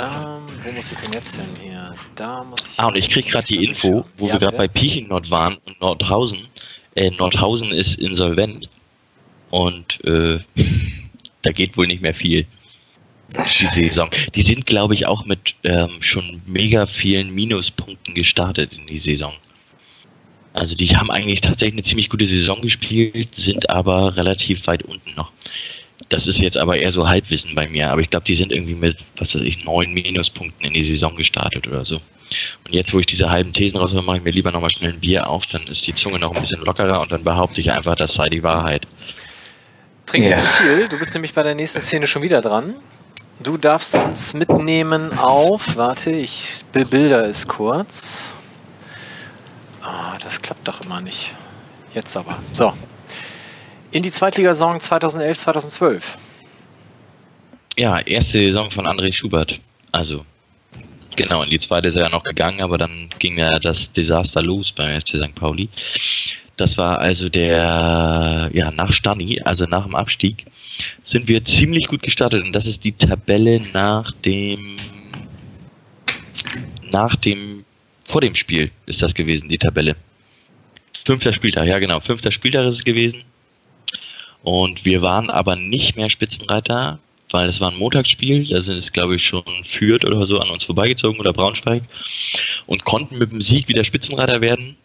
Speaker 1: ähm, wo muss ich denn jetzt hin hier? Da muss ich.
Speaker 3: Ah, und ich krieg gerade die Info, wo
Speaker 1: Ja,
Speaker 3: wir gerade bei? Piechingnord waren und Nordhausen. Äh, Nordhausen ist insolvent. Und äh, da geht wohl nicht mehr viel. Die Saison. Die sind, glaube ich, auch mit ähm, schon mega vielen Minuspunkten gestartet in die Saison. Also die haben eigentlich tatsächlich eine ziemlich gute Saison gespielt, sind aber relativ weit unten noch. Das ist jetzt aber eher so Halbwissen bei mir, aber ich glaube, die sind irgendwie mit, was weiß ich, neun Minuspunkten in die Saison gestartet oder so. Und jetzt, wo ich diese halben Thesen raushöre, mache ich mir lieber nochmal schnell ein Bier auf, dann ist die Zunge noch ein bisschen lockerer und dann behaupte ich einfach, das sei die Wahrheit.
Speaker 1: Trink nicht
Speaker 4: Ja.
Speaker 1: zu viel, du bist nämlich bei der nächsten Szene schon wieder dran. Du darfst uns mitnehmen auf, warte, ich bebilder es kurz. Ah, das klappt doch immer nicht. Jetzt aber. So. In die Zweitligasaison 2011, 2012.
Speaker 3: Ja, erste Saison von André Schubert. Also, genau, in die zweite ist er ja noch gegangen, aber dann ging ja das Desaster los beim FC St. Pauli. Das war also der, ja, nach Stani, also nach dem Abstieg, sind wir ziemlich gut gestartet und das ist die Tabelle nach dem, nach dem, vor dem Spiel ist das gewesen, die Tabelle. Fünfter Spieltag, ja genau, fünfter Spieltag ist es gewesen. Und wir waren aber nicht mehr Spitzenreiter, weil es war ein Montagsspiel, da sind es glaube ich schon Fürth oder so an uns vorbeigezogen oder Braunschweig und konnten mit dem Sieg wieder Spitzenreiter werden.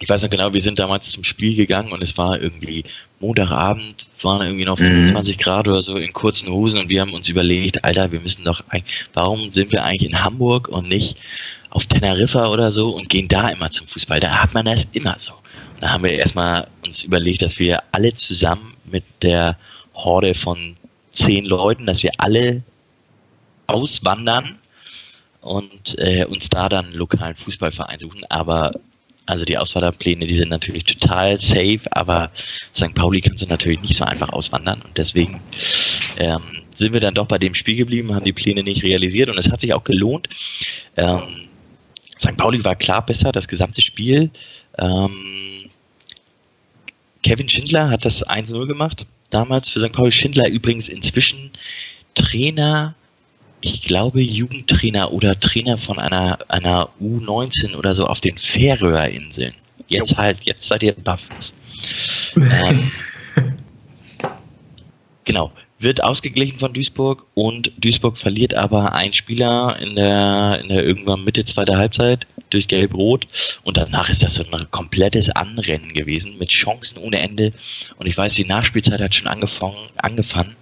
Speaker 3: Ich weiß noch genau, wir sind damals zum Spiel gegangen und es war irgendwie Montagabend, waren irgendwie noch
Speaker 4: Mhm.
Speaker 3: 25 Grad oder so in kurzen Hosen und wir haben uns überlegt, Alter, wir müssen doch, warum sind wir eigentlich in Hamburg und nicht auf Teneriffa oder so und gehen da immer zum Fußball? Da hat man das immer so. Und da haben wir erstmal uns überlegt, dass wir alle zusammen mit der Horde von zehn Leuten, dass wir alle auswandern und äh, uns da dann einen lokalen Fußballverein suchen. Aber also die Auswanderpläne, die sind natürlich total safe, aber St. Pauli kannst du natürlich nicht so einfach auswandern und deswegen ähm, sind wir dann doch bei dem Spiel geblieben, haben die Pläne nicht realisiert und es hat sich auch gelohnt. Ähm, St. Pauli war klar besser, das gesamte Spiel. Ähm, Kevin Schindler hat das 1-0 gemacht, damals für St. Pauli. Schindler übrigens inzwischen Trainer, ich glaube Jugendtrainer oder Trainer von einer, einer U19 oder so auf den Färöerinseln. Jetzt halt, jetzt seid ihr Buffs. ähm, genau. Wird ausgeglichen von Duisburg und Duisburg verliert aber einen Spieler in der, in der irgendwann Mitte zweiter Halbzeit durch Gelb-Rot und danach ist das so ein komplettes Anrennen gewesen mit Chancen ohne Ende und ich weiß, die Nachspielzeit hat schon angefangen, angefangen,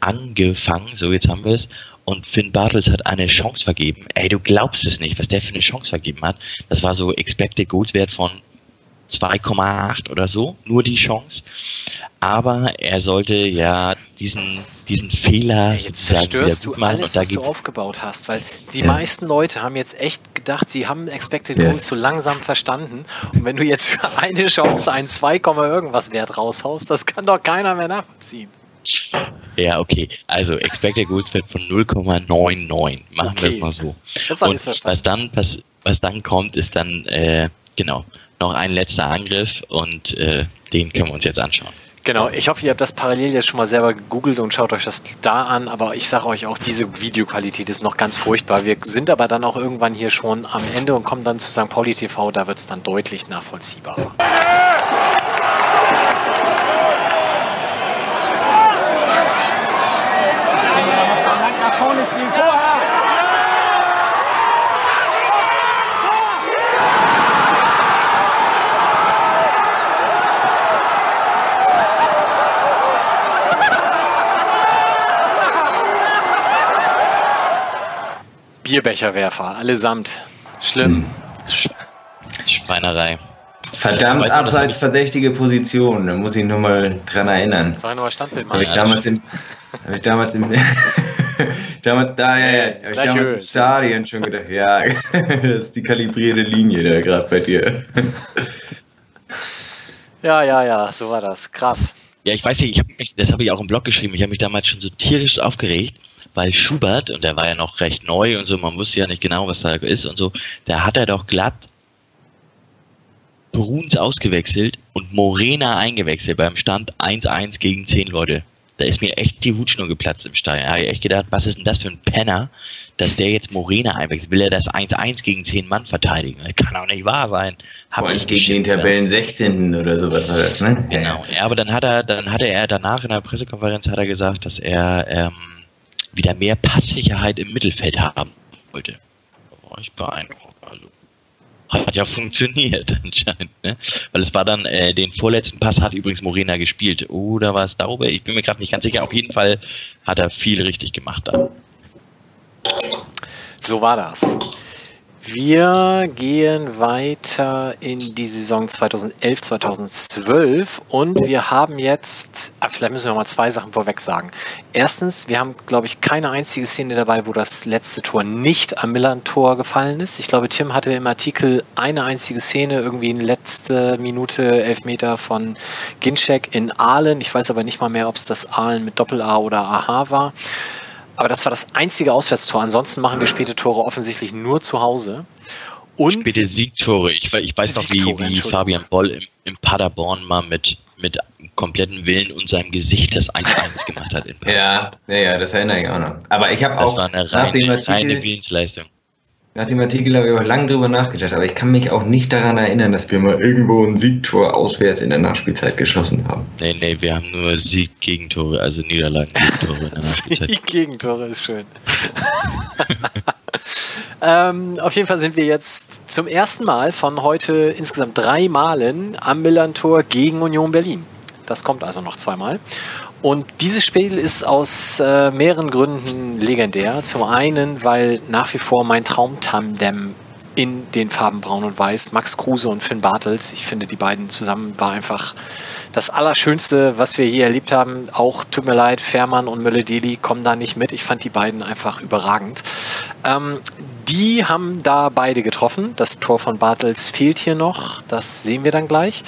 Speaker 3: angefangen, so jetzt haben wir es und Finn Bartels hat eine Chance vergeben. Ey, du glaubst es nicht, was der für eine Chance vergeben hat. Das war so Expected Goals Wert von 2,8 oder so, nur die Chance. Aber er sollte ja diesen, diesen Fehler
Speaker 1: jetzt zerstörst du alles, was du aufgebaut hast, weil die
Speaker 4: Ja.
Speaker 1: meisten Leute haben jetzt echt gedacht, sie haben Expected
Speaker 4: Ja.
Speaker 1: Goals so langsam verstanden. Und wenn du jetzt für eine Chance einen 2, irgendwas Wert raushaust, das kann doch keiner mehr nachvollziehen.
Speaker 3: Ja, okay. Also Expected Goals Wert von 0,99. Machen wir
Speaker 1: Okay.
Speaker 3: es mal so.
Speaker 1: Das
Speaker 3: Und was dann, pass was dann kommt, ist dann, äh, genau, noch ein letzter Angriff und äh, den können wir uns jetzt anschauen.
Speaker 1: Genau, ich hoffe, ihr habt das parallel jetzt schon mal selber gegoogelt und schaut euch das da an, aber ich sage euch auch, diese Videoqualität ist noch ganz furchtbar. Wir sind aber dann auch irgendwann hier schon am Ende und kommen dann zu St. Pauli TV, da wird es dann deutlich nachvollziehbarer. Bierbecherwerfer, allesamt. Schlimm.
Speaker 3: Schweinerei.
Speaker 4: Verdammt
Speaker 3: Weißt du,
Speaker 4: abseits
Speaker 3: hab
Speaker 4: verdächtige Position, da muss ich nochmal dran erinnern.
Speaker 1: Soll ich nochmal Standbild
Speaker 4: Habe
Speaker 1: machen?
Speaker 4: ich damals im, habe ich damals im, damals, da, ja, ja, habe ich damals
Speaker 1: Höhe.
Speaker 4: im Stadion schon gedacht, ja, das ist die kalibrierte Linie da gerade bei dir.
Speaker 1: Ja, ja, ja, so war das. Krass.
Speaker 3: Ja, ich weiß nicht, ich hab mich, das habe ich auch im Blog geschrieben, ich habe mich damals schon so tierisch aufgeregt, weil Schubert, und der war ja noch recht neu und so, man wusste ja nicht genau, was da ist und so, da hat er doch glatt Bruns ausgewechselt und Morena eingewechselt beim Stand 1-1 gegen 10 Leute. Da ist mir echt die Hutschnur geplatzt im Stadion. Da habe ich echt gedacht, was ist denn das für ein Penner, dass der jetzt Morena einwechselt? Will er das 1-1 gegen 10 Mann verteidigen? Das kann auch nicht wahr sein. Hab
Speaker 4: Vor allem
Speaker 3: ich
Speaker 4: gegen den. Tabellen 16. oder sowas war das, ne?
Speaker 3: Genau. Ja, aber dann hat er, dann hatte er danach in der Pressekonferenz hat er gesagt, dass er ähm, wieder mehr Passsicherheit im Mittelfeld haben wollte. War ich beeindruckt. Also hat ja funktioniert anscheinend, ne? Weil es war dann äh, den vorletzten Pass hat übrigens Morena gespielt. Oder war es Daube? Ich bin mir gerade nicht ganz sicher. Auf jeden Fall hat er viel richtig gemacht da.
Speaker 1: So war das. Wir gehen weiter in die Saison 2011, 2012 und wir haben jetzt, ah, vielleicht müssen wir mal zwei Sachen vorweg sagen. Erstens, wir haben, glaube ich, keine einzige Szene dabei, wo das letzte Tor nicht am Millern-Tor gefallen ist. Ich glaube, Tim hatte im Artikel eine einzige Szene, irgendwie in letzte Minute Elfmeter von Ginczek in Aalen. Ich weiß aber nicht mal mehr, ob es das Aalen mit Doppel-A oder AH war. Aber das war das einzige Auswärtstor. Ansonsten machen wir späte Tore offensichtlich nur zu Hause. Und
Speaker 3: Späte Siegtore. Ich, ich weiß noch, wie, wie. Fabian Boll im, im Paderborn mal mit, mit kompletten Willen und seinem Gesicht das 1-1 gemacht hat. In
Speaker 4: Ja, ja, ja, das erinnere ich auch noch. Aber ich habe
Speaker 3: Das
Speaker 4: auch
Speaker 3: war eine reine, reine
Speaker 4: Artikel,
Speaker 3: Willensleistung.
Speaker 4: Nach dem Artikel habe ich auch lange drüber nachgedacht, aber ich kann mich auch nicht daran erinnern, dass wir mal irgendwo ein Siegtor auswärts in der Nachspielzeit geschossen haben.
Speaker 3: Nee, nee, wir haben nur Sieg-Gegentore, also Niederlagen-Gegentore in der Nachspielzeit.
Speaker 1: Die Gegentore ist schön. ähm, auf jeden Fall sind wir jetzt zum ersten Mal von heute insgesamt drei Malen am Millern-Tor gegen Union Berlin. Das kommt also noch zweimal. Und dieses Spiel ist aus äh, mehreren Gründen legendär. Zum einen, weil nach wie vor mein Traumtandem in den Farben Braun und Weiß, Max Kruse und Finn Bartels, ich finde, die beiden zusammen war einfach das Allerschönste, was wir je erlebt haben. Auch tut mir leid, Fährmann und Mülle-Deli kommen da nicht mit. Ich fand die beiden einfach überragend. Ähm, die haben da beide getroffen. Das Tor von Bartels fehlt hier noch. Das sehen wir dann gleich.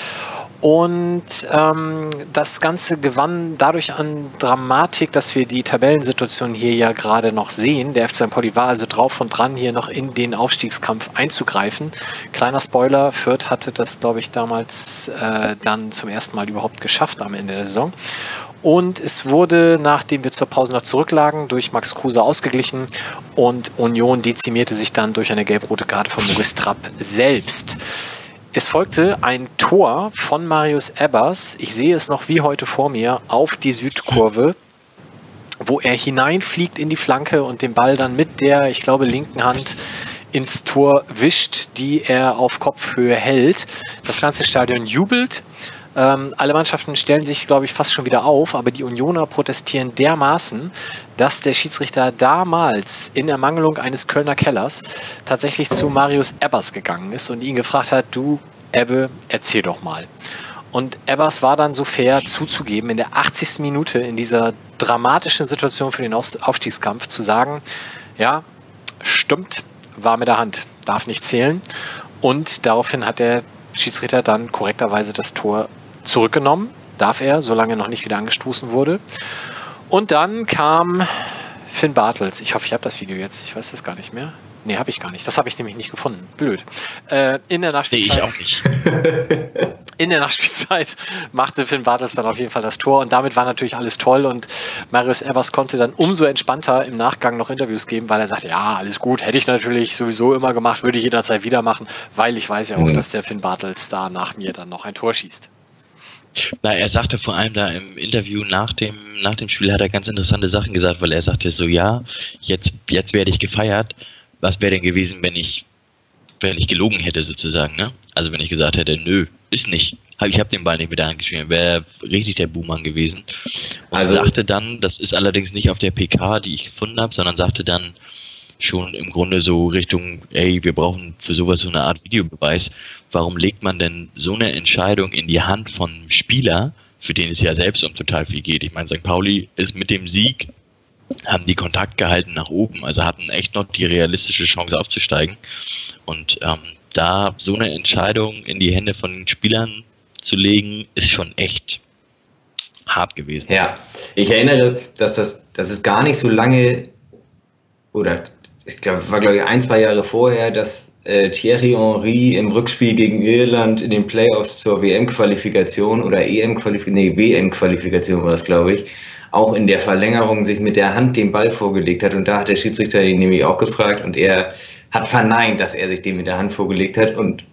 Speaker 1: Und ähm, das Ganze gewann dadurch an Dramatik, dass wir die Tabellensituation hier ja gerade noch sehen. Der FC St. Pauli war also drauf und dran, hier noch in den Aufstiegskampf einzugreifen. Kleiner Spoiler, Fürth hatte das, glaube ich, damals äh, dann zum ersten Mal überhaupt geschafft am Ende der Saison. Und es wurde, nachdem wir zur Pause noch zurücklagen, durch Max Kruse ausgeglichen und Union dezimierte sich dann durch eine gelb-rote Karte von Maurice Trapp selbst. Es folgte ein Tor von Marius Ebbers, ich sehe es noch wie heute vor mir, auf die Südkurve, wo er hineinfliegt in die Flanke und den Ball dann mit der, ich glaube, linken Hand ins Tor wischt, die er auf Kopfhöhe hält. Das ganze Stadion jubelt. Ähm, alle Mannschaften stellen sich, glaube ich, fast schon wieder auf, aber die Unioner protestieren dermaßen, dass der Schiedsrichter damals in Ermangelung eines Kölner Kellers tatsächlich zu Marius Ebbers gegangen ist und ihn gefragt hat, du Ebbe, erzähl doch mal. Und Ebbers war dann so fair zuzugeben, in der 80. Minute in dieser dramatischen Situation für den Aufstiegskampf zu sagen, ja, stimmt, war mit der Hand, darf nicht zählen. Und daraufhin hat der Schiedsrichter dann korrekterweise das Tor zurückgenommen. Darf er, solange noch nicht wieder angestoßen wurde. Und dann kam Finn Bartels. Ich hoffe, ich habe das Video jetzt. Ich weiß das gar nicht mehr. Nee, habe ich gar nicht. Das habe ich nämlich nicht gefunden. Blöd. Äh, in der
Speaker 3: Nee,
Speaker 1: Nachspielzeit.
Speaker 3: ich auch nicht.
Speaker 1: In der Nachspielzeit machte Finn Bartels dann auf jeden Fall das Tor und damit war natürlich alles toll und Marius Evers konnte dann umso entspannter im Nachgang noch Interviews geben, weil er sagte, ja, alles gut, hätte ich natürlich sowieso immer gemacht, würde ich jederzeit wieder machen, weil ich weiß ja auch,
Speaker 4: Mhm.
Speaker 1: dass der Finn Bartels da nach mir dann noch ein Tor schießt.
Speaker 3: Na, er sagte vor allem da im Interview nach dem, nach dem Spiel hat er ganz interessante Sachen gesagt, weil er sagte so, ja, jetzt, jetzt werde ich gefeiert. Was wäre denn gewesen, wenn ich, wenn ich gelogen hätte sozusagen, ne? Also wenn ich gesagt hätte, nö, ist nicht. Ich habe den Ball nicht mit der Hand gespielt, wäre richtig der Buhmann gewesen. Und
Speaker 4: Also-
Speaker 3: sagte dann, das ist allerdings nicht auf der PK, die ich gefunden habe, sondern sagte dann, schon im Grunde so Richtung, ey, wir brauchen für sowas so eine Art Videobeweis. Warum legt man denn so eine Entscheidung in die Hand von Spieler, für den es ja selbst um total viel geht? Ich meine, St. Pauli ist mit dem Sieg, haben die Kontakt gehalten nach oben, also hatten echt noch die realistische Chance aufzusteigen. Und ähm, da so eine Entscheidung in die Hände von Spielern zu legen, ist schon echt hart gewesen.
Speaker 4: Ja, ich erinnere, dass das, das ist gar nicht so lange, oder ich glaube, es war glaube ich ein, zwei Jahre vorher, dass äh, Thierry Henry im Rückspiel gegen Irland in den Playoffs zur WM-Qualifikation oder EM-Qualifikation, nee, WM-Qualifikation war das, glaube ich, auch in der Verlängerung sich mit der Hand den Ball vorgelegt hat. Und da hat der Schiedsrichter ihn nämlich auch gefragt und er hat verneint, dass er sich den mit der Hand vorgelegt hat und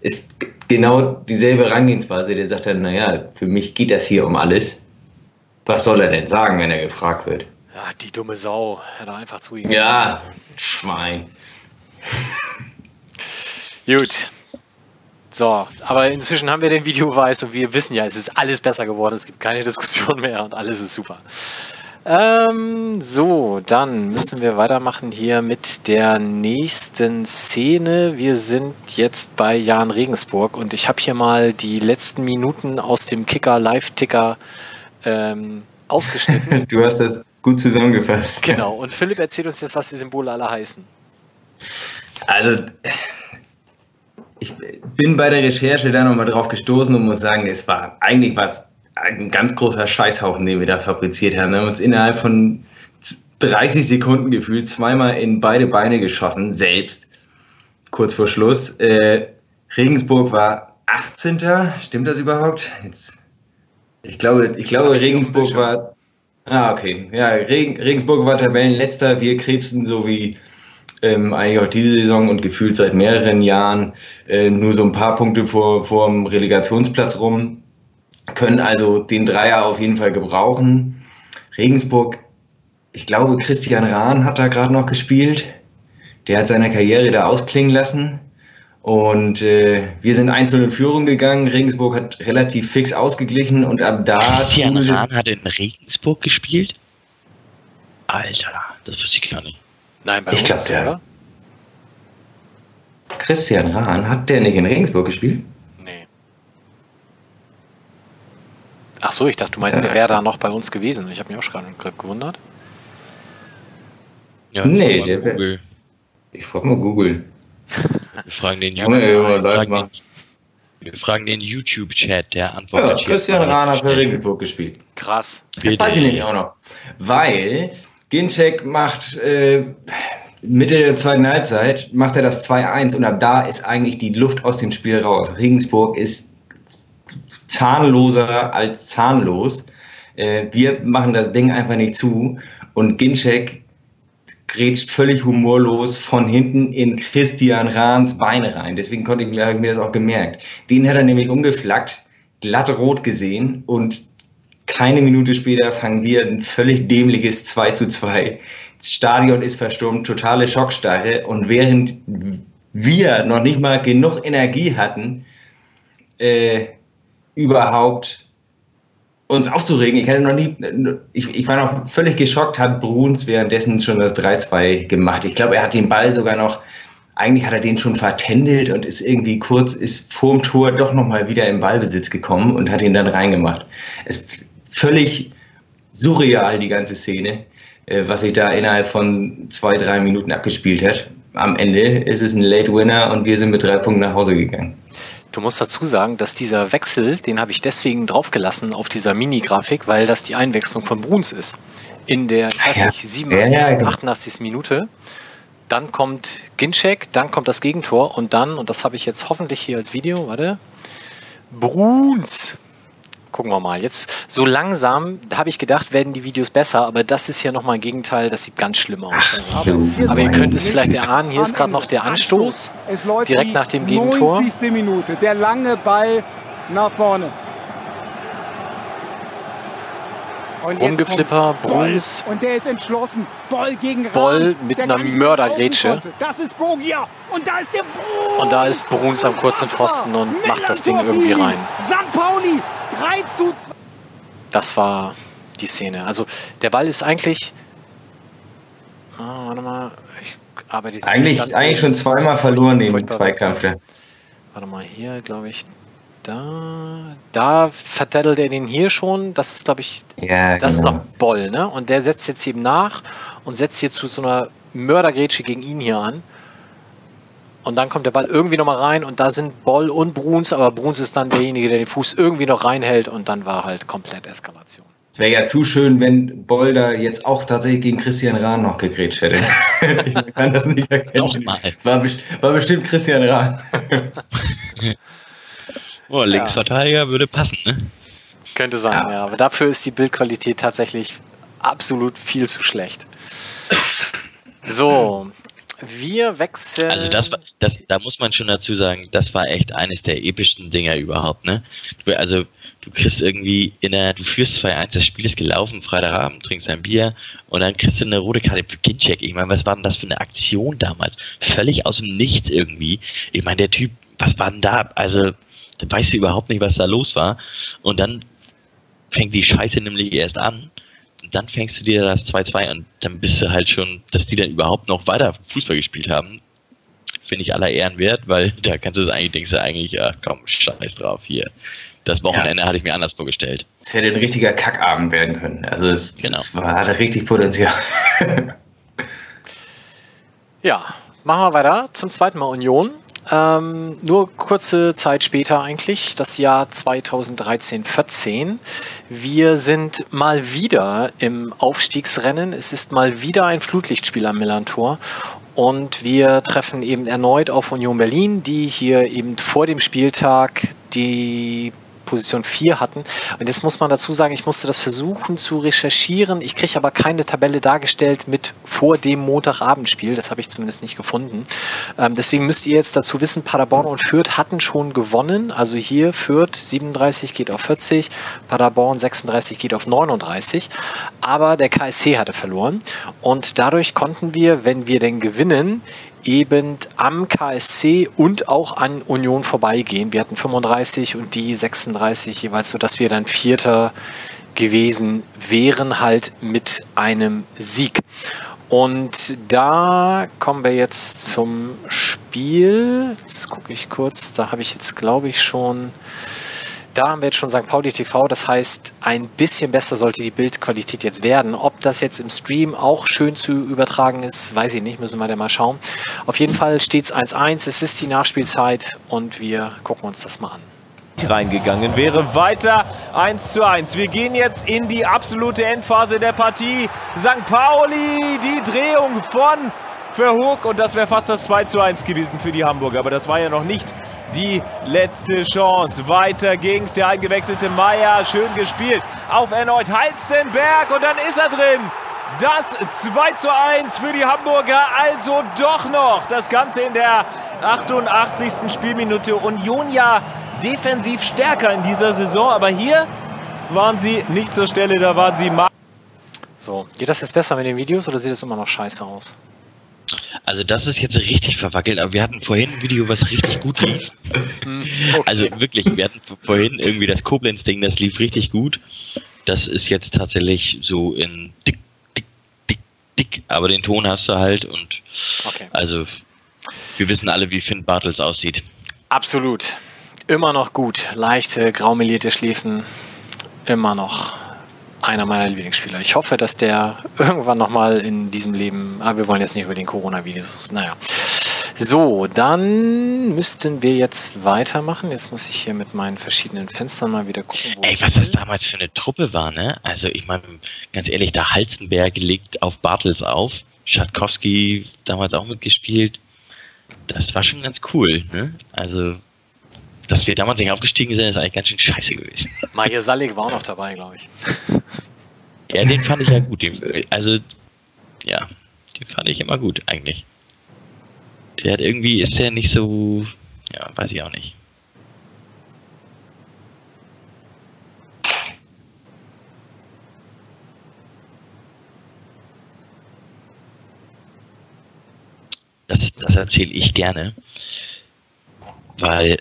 Speaker 4: ist genau dieselbe Herangehensweise. Der sagt dann, naja, für mich geht das hier um alles. Was soll er denn sagen, wenn er gefragt wird?
Speaker 1: Ja, die dumme Sau. Hätte einfach zu ihm.
Speaker 4: Ja, Schwein.
Speaker 1: Gut. So, aber inzwischen haben wir den Videobeweis und wir wissen ja, es ist alles besser geworden. Es gibt keine Diskussion mehr und alles ist super. Ähm, so, dann müssen wir weitermachen hier mit der nächsten Szene. Wir sind jetzt bei Jan Regensburg und ich habe hier mal die letzten Minuten aus dem Kicker Live-Ticker ähm, ausgeschnitten.
Speaker 4: Du hast das gut zusammengefasst.
Speaker 1: genau, und Philipp erzählt uns jetzt, was die Symbole alle heißen.
Speaker 4: Also, ich bin bei der Recherche da nochmal drauf gestoßen und muss sagen, es war eigentlich was ein ganz großer Scheißhaufen, den wir da fabriziert haben. Wir haben uns innerhalb von 30 Sekunden gefühlt zweimal in beide Beine geschossen, selbst. Kurz vor Schluss. Äh, Regensburg war 18. Stimmt das überhaupt? Jetzt, ich glaube, ich glaube Regensburg war. Ah, okay. Ja, Regen, Regensburg war Tabellenletzter. Wir krebsen so wie ähm, eigentlich auch diese Saison und gefühlt seit mehreren Jahren äh, nur so ein paar Punkte vor, vor dem Relegationsplatz rum können also den Dreier auf jeden Fall gebrauchen. Regensburg, ich glaube, Christian Rahn hat da gerade noch gespielt. Der hat seine Karriere da ausklingen lassen. Und äh, wir sind einzeln in Führung gegangen. Regensburg hat relativ fix ausgeglichen und ab da.
Speaker 3: Christian Rahn hat in Regensburg gespielt? Alter, das wusste ich gar nicht.
Speaker 1: Nein, bei
Speaker 4: Ich
Speaker 1: uns,
Speaker 4: glaub, der-
Speaker 1: oder?
Speaker 4: Christian Rahn, hat der nicht in Regensburg gespielt?
Speaker 1: Nee. Ach so, ich dachte, du meinst, der wäre da noch bei uns gewesen. Ich habe mich auch schon gerade gewundert.
Speaker 3: Ja,
Speaker 4: Nee, der wär-
Speaker 3: Google.
Speaker 4: Ich frage mal Google.
Speaker 3: Wir fragen den den, wir fragen den YouTube-Chat, der antwortet
Speaker 4: Ja,
Speaker 3: hier
Speaker 4: Christian Rahn hat für. Regensburg gespielt.
Speaker 1: Krass.
Speaker 4: Das weiß ich nämlich auch noch. Weil Ginczek macht äh, Mitte der zweiten Halbzeit, macht er das 2-1 und ab da ist eigentlich die Luft aus dem Spiel raus. Regensburg ist zahnloser als zahnlos. Äh, wir machen das Ding einfach nicht zu und Ginczek grätscht völlig humorlos von hinten in Christian Rahns Beine rein. Deswegen konnte ich mir, ich mir das auch gemerkt. Den hat er nämlich umgeflackt, glatt rot gesehen und keine Minute später fangen wir ein völlig dämliches 2 zu 2. Das Stadion ist verstummt, totale Schockstarre. Und während wir noch nicht mal genug Energie hatten, äh, überhaupt uns aufzuregen, ich hatte noch nie, ich, ich war noch völlig geschockt, hat Bruns währenddessen schon das 3-2 gemacht. Ich glaube, er hat den Ball sogar noch, eigentlich hat er den schon vertändelt und ist irgendwie kurz, ist vorm Tor doch nochmal wieder im Ballbesitz gekommen und hat ihn dann reingemacht. Es ist völlig surreal, die ganze Szene, äh, was sich da innerhalb von zwei, drei Minuten abgespielt hat. Am Ende ist es ein Late Winner und wir sind mit drei Punkten nach Hause gegangen.
Speaker 1: Du musst dazu sagen, dass dieser Wechsel, den habe ich deswegen draufgelassen auf dieser Mini-Grafik, weil das die Einwechslung von Bruns ist. In der, ich weiß
Speaker 4: Ja.
Speaker 1: nicht, 87.,
Speaker 4: Ja, ja, genau.
Speaker 1: 88. Minute. Dann kommt Ginczek, dann kommt das Gegentor und dann, und das habe ich jetzt hoffentlich hier als Video, warte, Bruns. Gucken wir mal. Jetzt so langsam, da habe ich gedacht, werden die Videos besser, aber das ist hier nochmal ein Gegenteil, das sieht ganz schlimm aus. Also, aber ihr könnt es vielleicht erahnen, hier ist gerade noch der Anstoß.
Speaker 8: Es läuft
Speaker 1: direkt nach dem Gegentor.
Speaker 8: 90. Minute. Der lange Ball nach vorne.
Speaker 1: Rumgeflipper,
Speaker 8: Boll.
Speaker 1: Bruns.
Speaker 8: Und der ist entschlossen. Boll gegen
Speaker 1: Boll
Speaker 8: Rahn,
Speaker 1: mit
Speaker 8: der
Speaker 1: einer Mördergrätsche.
Speaker 8: Das ist Gogia. Und da ist der Bruns.
Speaker 1: Und da ist Bruns am kurzen Pfosten und macht das Ding irgendwie rein.
Speaker 8: St. Pauli 3 zu 2.
Speaker 1: Das war die Szene. Also der Ball ist eigentlich, Ah, warte mal. Ich arbeite jetzt
Speaker 4: Eigentlich,
Speaker 1: Stand-
Speaker 4: eigentlich schon zweimal verloren im
Speaker 1: Furchtbar.
Speaker 4: Zweikampf.
Speaker 1: Warte mal, hier, glaube ich, da. Da verdattelt er den hier schon. Das ist, glaube ich,
Speaker 4: Ja,
Speaker 1: das
Speaker 4: genau.
Speaker 1: ist noch Boll, ne? Und der setzt jetzt eben nach und setzt hier zu so einer Mördergrätsche gegen ihn hier an. Und dann kommt der Ball irgendwie nochmal rein und da sind Boll und Bruns, aber Bruns ist dann derjenige, der den Fuß irgendwie noch reinhält und dann war halt komplett Eskalation.
Speaker 4: Es wäre ja zu schön, wenn Bolder jetzt auch tatsächlich gegen Christian Rahn noch gegrätscht hätte. ich kann das nicht erkennen.
Speaker 3: Nochmal.
Speaker 4: War, best- war bestimmt Christian Rahn.
Speaker 3: Oh, Linksverteidiger würde passen, ne?
Speaker 1: Könnte sein, ja.
Speaker 4: Ja.
Speaker 1: Aber dafür ist die Bildqualität tatsächlich absolut viel zu schlecht. So, wir wechseln.
Speaker 3: Also das, das, da muss man schon dazu sagen, das war echt eines der epischsten Dinger überhaupt, ne? Du, also du kriegst irgendwie in der, du führst 2-1, das Spiel ist gelaufen, Freitagabend, trinkst ein Bier und dann kriegst du eine rote Karte für Ginczek. Ich meine, was war denn das für eine Aktion damals? Völlig aus dem Nichts irgendwie. Ich meine, der Typ, was war denn da? Also, da weißt du überhaupt nicht, was da los war. Und dann fängt die Scheiße nämlich erst an. Und dann fängst du dir das 2-2 und dann bist du halt schon, dass die dann überhaupt noch weiter Fußball gespielt haben. Finde ich aller Ehren wert, weil da kannst du es eigentlich, denkst du eigentlich, ach komm, scheiß drauf hier. Das Wochenende hatte ich mir anders vorgestellt.
Speaker 4: Es hätte ein richtiger Kackabend werden können. Also es,
Speaker 3: Genau.
Speaker 4: es war, hatte richtig Potenzial.
Speaker 1: Ja, machen wir weiter zum zweiten Mal Union. Ähm, nur kurze Zeit später eigentlich, das Jahr 2013-14. Wir sind mal wieder im Aufstiegsrennen. Es ist mal wieder ein Flutlichtspiel am Millantor. Und wir treffen eben erneut auf Union Berlin, die hier eben vor dem Spieltag die Position 4 hatten. Und jetzt muss man dazu sagen, ich musste das versuchen zu recherchieren. Ich kriege aber keine Tabelle dargestellt mit vor dem Montagabendspiel. Das habe ich zumindest nicht gefunden. Ähm, deswegen müsst ihr jetzt dazu wissen, Paderborn und Fürth hatten schon gewonnen. Also hier Fürth 37 geht auf 40, Paderborn 36 geht auf 39. Aber der KSC hatte verloren. Und dadurch konnten wir, wenn wir denn gewinnen, eben am KSC und auch an Union vorbeigehen. Wir hatten 35 und die 36 jeweils, sodass wir dann Vierter gewesen wären, halt mit einem Sieg. Und da kommen wir jetzt zum Spiel. Jetzt gucke ich kurz, da habe ich jetzt, glaube ich, schon. Da haben wir jetzt schon St. Pauli TV, das heißt, ein bisschen besser sollte die Bildqualität jetzt werden. Ob das jetzt im Stream auch schön zu übertragen ist, weiß ich nicht, müssen wir da mal schauen. Auf jeden Fall steht es 1-1, es ist die Nachspielzeit und wir gucken uns das mal an.
Speaker 9: reingegangen wäre. Weiter 1 zu 1. Wir gehen jetzt in die absolute Endphase der Partie. St. Pauli, die Drehung von Verhoek und das wäre fast das 2 zu 1 gewesen für die Hamburger. Aber das war ja noch nicht die letzte Chance. Weiter ging's. Der eingewechselte Meier, schön gespielt. Auf erneut Halstenberg und dann ist er drin. Das 2 zu 1 für die Hamburger, also doch noch. Das Ganze in der 88. Spielminute. Union ja defensiv stärker in dieser Saison, aber hier waren sie nicht zur Stelle, da waren sie ma
Speaker 1: So, geht das jetzt besser mit den Videos oder sieht es immer noch scheiße aus?
Speaker 3: Also das ist jetzt richtig verwackelt, aber wir hatten vorhin ein Video, was richtig gut lief. Also wirklich, wir hatten vorhin irgendwie das Koblenz-Ding, das lief richtig gut. Das ist jetzt tatsächlich so in dick, dick, dick, dick, aber den Ton hast du halt und
Speaker 1: Okay.
Speaker 3: also wir wissen alle, wie Finn Bartels aussieht.
Speaker 1: Absolut. Immer noch gut. Leichte, graumelierte Schläfen. Immer noch einer meiner Lieblingsspieler. Ich hoffe, dass der irgendwann nochmal in diesem Leben. Aber wir wollen jetzt nicht über den Coronavirus. Naja. So, dann müssten wir jetzt weitermachen. Jetzt muss ich hier mit meinen verschiedenen Fenstern mal wieder gucken.
Speaker 3: Ey,
Speaker 1: ich
Speaker 3: was das damals für eine Truppe war, ne? Also ich meine, ganz ehrlich, da Halzenberg legt auf Bartels auf, Schatkowski damals auch mitgespielt. Das war schon ganz cool, ne? Also, dass wir damals nicht aufgestiegen sind, ist eigentlich ganz schön scheiße gewesen.
Speaker 1: Maja Salik war auch noch dabei, glaube ich.
Speaker 3: Ja, den fand ich ja gut. Den, also, ja, den fand ich immer gut, eigentlich. Der hat irgendwie, ist der nicht so, ja, weiß ich auch nicht. Das, das erzähle ich gerne, weil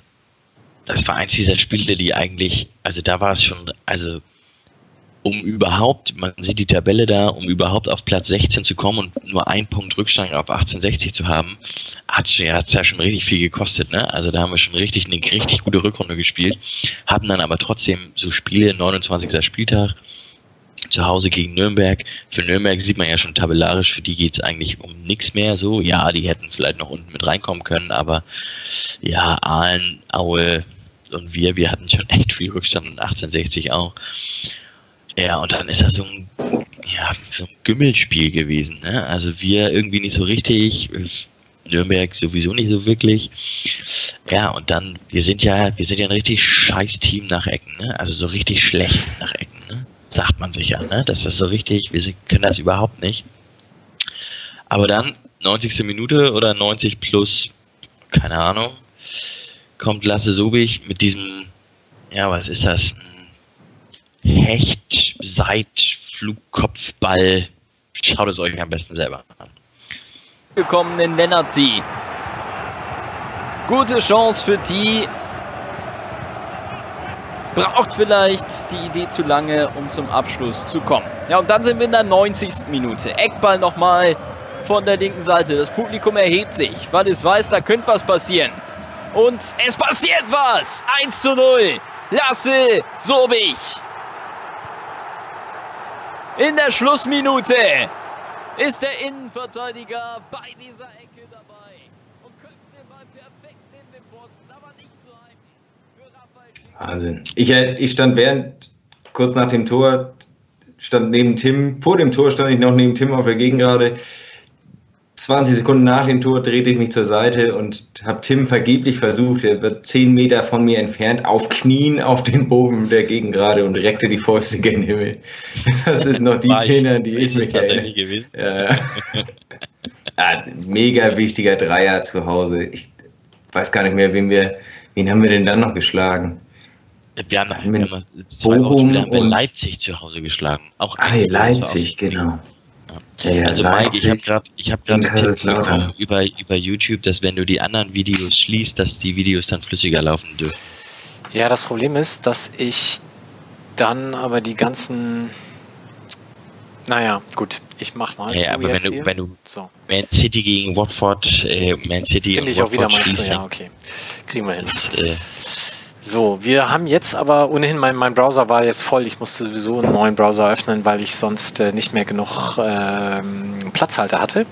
Speaker 3: das war eins dieser Spiele, die eigentlich, also da war es schon, also um überhaupt, man sieht die Tabelle da, um überhaupt auf Platz 16 zu kommen und nur einen Punkt Rückstand auf 1860 zu haben, hat es ja, ja schon richtig viel gekostet. Ne? Also da haben wir schon richtig eine richtig gute Rückrunde gespielt, haben dann aber trotzdem so Spiele, 29. Spieltag, zu Hause gegen Nürnberg. Für Nürnberg sieht man ja schon tabellarisch, für die geht es eigentlich um nichts mehr so. Ja, die hätten vielleicht noch unten mit reinkommen können, aber ja, Aalen, Aue und wir, wir hatten schon echt viel Rückstand und 1860 auch. Ja, und dann ist das so ein, ja, so ein Gümmelspiel gewesen. Ne? Also wir irgendwie nicht so richtig, Nürnberg sowieso nicht so wirklich. Ja, und dann, wir sind ja, wir sind ja ein richtig scheiß Team nach Ecken, ne? Also so richtig schlecht nach Ecken, ne? Sagt man sich ja, ne? Das ist so richtig, wir können das überhaupt nicht. Aber dann, 90. Minute oder 90 plus, keine Ahnung, kommt Lasse Sobich mit diesem, ja, was ist das? Hecht, Seit, Flugkopfball. Schaut es euch am besten selber an.
Speaker 10: gekommenen Lennarty. Gute Chance für die. Braucht vielleicht die Idee zu lange, um zum Abschluss zu kommen. Ja, und dann sind wir in der 90. Minute. Eckball nochmal von der linken Seite. Das Publikum erhebt sich, weil es weiß, da könnte was passieren. Und es passiert was. 1 zu 0. Lasse Sobich. In der Schlussminute ist der Innenverteidiger bei dieser Ecke dabei und köpft den Ball perfekt in den Posten, aber nicht zu halten.
Speaker 4: Wahnsinn. Ich, äh, ich stand während, kurz nach dem Tor, stand neben Tim, vor dem Tor stand ich noch neben Tim auf der Gegengrade. 20 Sekunden nach dem Tor drehte ich mich zur Seite und habe Tim vergeblich versucht, er wird 10 Meter von mir entfernt, auf Knien auf den Boden der Gegengrade und reckte die Fäuste gen Himmel. Das ist noch die
Speaker 3: ich-
Speaker 4: Szene, an die ich
Speaker 3: es
Speaker 4: mich erinnere.
Speaker 3: gewesen?
Speaker 4: Ja, ja. mega wichtiger Dreier zu Hause. Ich weiß gar nicht mehr, wen wir, wen haben wir denn dann noch geschlagen?
Speaker 3: Wir haben, wir haben
Speaker 4: Bochum und-
Speaker 3: Leipzig zu Hause geschlagen. Auch
Speaker 4: Ah,
Speaker 3: 1
Speaker 4: Leipzig, genau. Ja,
Speaker 3: Also Mike, ich habe gerade ich hab grad einen Tipp bekommen über, über YouTube, dass wenn du die anderen Videos schließt, dass die Videos dann flüssiger laufen dürfen.
Speaker 1: Ja, das Problem ist, dass ich dann aber die ganzen. Naja, gut, ich mach mal.
Speaker 3: Ja, aber wenn
Speaker 1: jetzt
Speaker 3: du,
Speaker 1: hier.
Speaker 3: wenn du
Speaker 1: so,
Speaker 3: Man City gegen Watford, äh, Man City
Speaker 1: finde ich auch wieder
Speaker 3: Watford
Speaker 1: meinst du.
Speaker 3: schließt,
Speaker 1: Ja, okay. Kriegen wir hin.
Speaker 3: ist, äh,
Speaker 1: So, wir haben jetzt aber ohnehin, mein, mein Browser war jetzt voll. Ich musste sowieso einen neuen Browser öffnen, weil ich sonst äh, nicht mehr genug ähm, Platzhalter hatte.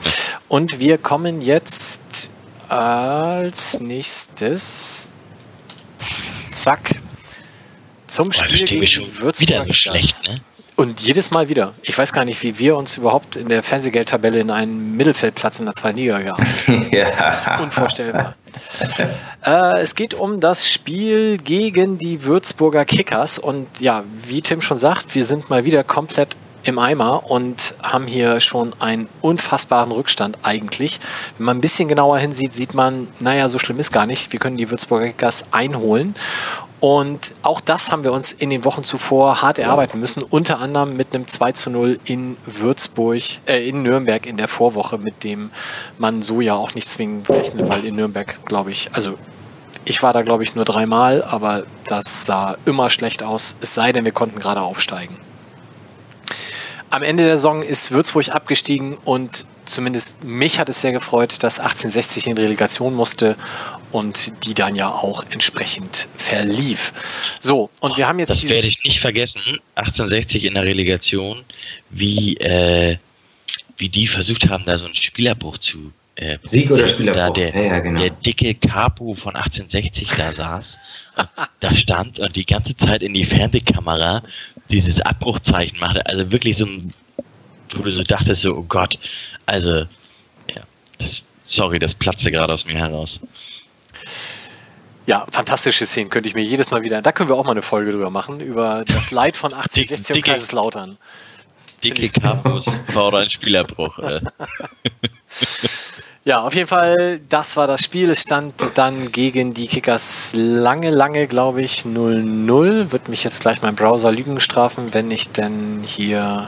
Speaker 1: Und wir kommen jetzt als nächstes, zack, zum
Speaker 3: boah,
Speaker 1: Spiel
Speaker 3: verstehen
Speaker 1: gegen Würzburg.
Speaker 3: wieder so schlecht, ne?
Speaker 1: Und jedes Mal wieder. Ich weiß gar nicht, wie wir uns überhaupt in der Fernsehgeldtabelle in einen Mittelfeldplatz in der zweiten Liga gehabt
Speaker 4: Ja.
Speaker 1: Unvorstellbar. Äh, es geht um das Spiel gegen die Würzburger Kickers. Und ja, wie Tim schon sagt, wir sind mal wieder komplett im Eimer und haben hier schon einen unfassbaren Rückstand eigentlich. Wenn man ein bisschen genauer hinsieht, sieht man, naja, so schlimm ist gar nicht. Wir können die Würzburger Kickers einholen. Und auch das haben wir uns in den Wochen zuvor hart erarbeiten müssen, unter anderem mit einem 2 zu 0 in Würzburg, äh, in Nürnberg in der Vorwoche, mit dem man so ja auch nicht zwingend rechnet, weil in Nürnberg, glaube ich, also ich war da, glaube ich, nur dreimal, aber das sah immer schlecht aus, es sei denn, wir konnten gerade aufsteigen. Am Ende der Saison ist Würzburg abgestiegen und zumindest mich hat es sehr gefreut, dass 1860 in Relegation musste und die dann ja auch entsprechend verlief. So, und wir haben jetzt
Speaker 3: Das werde ich nicht vergessen. 1860 in der Relegation, wie, äh, wie die versucht haben, da so einen Spielerbruch zu. Äh,
Speaker 4: Sieg oder
Speaker 3: da
Speaker 4: Spielerbruch?
Speaker 3: der,
Speaker 4: Ja, ja, genau.
Speaker 3: der dicke Capo von 1860 da saß, da stand und die ganze Zeit in die Fernsehkamera dieses Abbruchzeichen machte. Also wirklich so ein, wo du so dachtest, so, oh Gott, also, ja, das, sorry, das platzte gerade aus mir heraus.
Speaker 1: Ja, fantastische Szenen könnte ich mir jedes Mal wieder. Da können wir auch mal eine Folge drüber machen, über das Leid von 1860 und Kaiserslautern.
Speaker 3: Dicke
Speaker 1: super.
Speaker 3: Capos fordern Spielerbruch. Äh.
Speaker 1: Ja, auf jeden Fall, das war das Spiel. Es stand dann gegen die Kickers lange, lange, glaube ich, 0-0. Wird mich jetzt gleich mein Browser Lügen strafen, wenn ich denn hier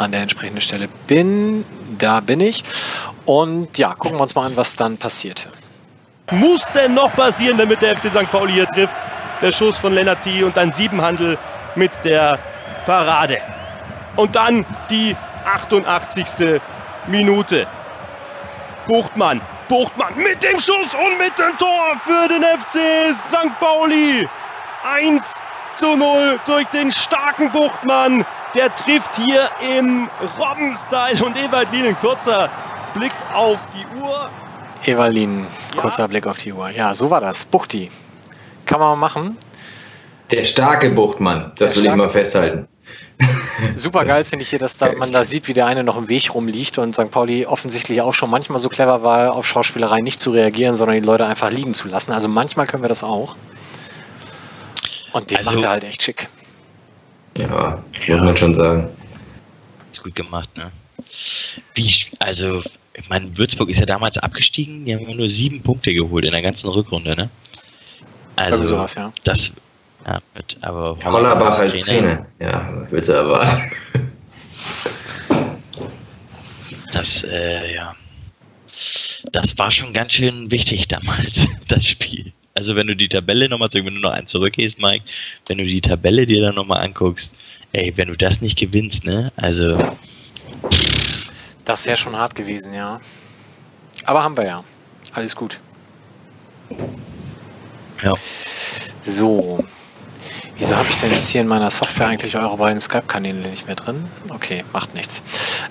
Speaker 1: an der entsprechenden Stelle bin. Da bin ich. Und ja, gucken wir uns mal an, was dann passierte.
Speaker 11: muss denn noch passieren, damit der FC St. Pauli hier trifft? Der Schuss von Lennart T. und dann Siebenhandel mit der Parade. Und dann die 88. Minute. Buchtmann, Buchtmann mit dem Schuss und mit dem Tor für den FC St. Pauli. 1 zu 0 durch den starken Buchtmann. Der trifft hier im Robben-Style und Ewald Lien. Kurzer Blick auf die Uhr.
Speaker 1: Evalin, kurzer Blick auf die Uhr. Ja, so war das. Buchti. Kann man machen.
Speaker 4: Der starke Buchtmann, das
Speaker 1: Der
Speaker 4: will ich mal festhalten.
Speaker 1: Super geil finde ich hier, dass da, man da sieht, wie der eine noch im Weg rumliegt und St. Pauli offensichtlich auch schon manchmal so clever war, auf Schauspielerei nicht zu reagieren, sondern die Leute einfach liegen zu lassen. Also manchmal können wir das auch. Und den
Speaker 3: Also-
Speaker 1: macht er halt echt schick.
Speaker 4: Ja, muss man schon sagen.
Speaker 3: Ist gut gemacht, ne? Wie, also, ich meine, Würzburg ist ja damals abgestiegen, die haben ja nur sieben Punkte geholt in der ganzen Rückrunde, ne? Also,
Speaker 1: sowas, ja.
Speaker 3: das, ja, mit, aber
Speaker 4: Hollerbach als Trainer. Ja, willst du erwarten?
Speaker 3: Das, äh, ja. Das war schon ganz schön wichtig damals, das Spiel. Also wenn du die Tabelle nochmal zurück, wenn du noch einen zurückgehst, Mike, wenn du die Tabelle dir dann nochmal anguckst, ey, wenn du das nicht gewinnst, ne? Also,
Speaker 1: Das wäre schon hart gewesen, ja. Aber haben wir ja. Alles gut.
Speaker 3: ja.
Speaker 1: So. Wieso habe ich denn jetzt hier in meiner Software eigentlich eure beiden Skype-Kanäle nicht mehr drin? Okay, macht nichts.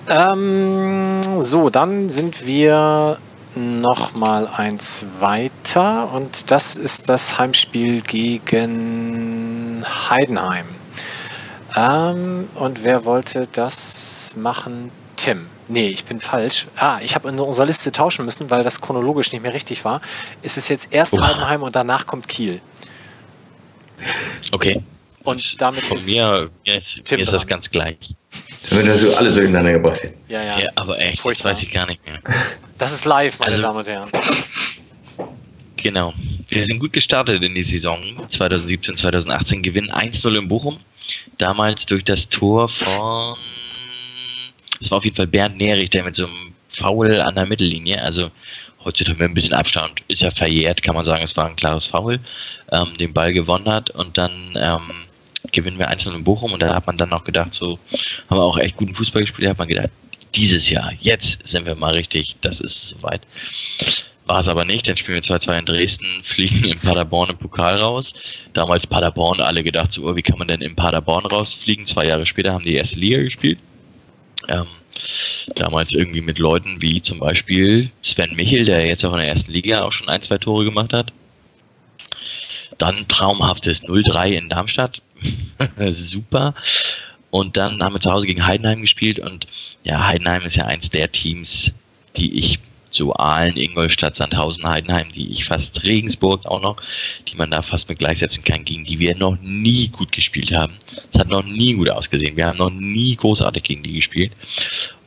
Speaker 1: Ähm, so, dann sind wir noch mal eins weiter und das ist das Heimspiel gegen Heidenheim. Ähm, und wer wollte das machen? Tim. Nee, ich bin falsch. Ah, ich habe in unserer Liste tauschen müssen, weil das chronologisch nicht mehr richtig war. Es ist jetzt erst
Speaker 3: Oha.
Speaker 1: Heidenheim und danach kommt Kiel.
Speaker 3: Okay.
Speaker 1: Und damit
Speaker 3: Von
Speaker 1: ist
Speaker 3: mir, mir ist,
Speaker 1: Tim
Speaker 3: mir ist das ganz gleich.
Speaker 4: Damit hast du alles durcheinander gebracht. jetzt.
Speaker 1: Ja, ja.
Speaker 3: Ja, aber echt, das
Speaker 1: Furchtbar.
Speaker 3: weiß ich gar nicht mehr.
Speaker 1: Das ist live, meine
Speaker 3: Also-
Speaker 1: Damen und Herren.
Speaker 3: Genau. Wir sind gut gestartet in die Saison 2017, 2018, gewinnen 1-0 in Bochum. Damals durch das Tor von, es war auf jeden Fall Bernd Nerich, der mit so einem Foul an der Mittellinie, also heutzutage mit ein bisschen Abstand, ist ja verjährt, kann man sagen, es war ein klares Foul, ähm, den Ball gewonnen hat und dann ähm, gewinnen wir 1-0 in Bochum und da hat man dann noch gedacht, so haben wir auch echt guten Fußball gespielt, da hat man gedacht, dieses Jahr, jetzt sind wir mal richtig, das ist soweit. War es aber nicht, dann spielen wir 2-2 in Dresden, fliegen in Paderborn im Pokal raus. Damals Paderborn, alle gedacht, so, oh, wie kann man denn in Paderborn rausfliegen? Zwei Jahre später haben die erste Liga gespielt. Ähm, damals irgendwie mit Leuten wie zum Beispiel Sven Michel, der jetzt auch in der ersten Liga auch schon ein, zwei Tore gemacht hat. Dann traumhaftes 0-3 in Darmstadt. Super. Und dann haben wir zu Hause gegen Heidenheim gespielt und ja, Heidenheim ist ja eins der Teams, die ich so Aalen, Ingolstadt, Sandhausen, Heidenheim, die ich fast Regensburg auch noch, die man da fast mit gleichsetzen kann, gegen die wir noch nie gut gespielt haben. Es hat noch nie gut ausgesehen. Wir haben noch nie großartig gegen die gespielt.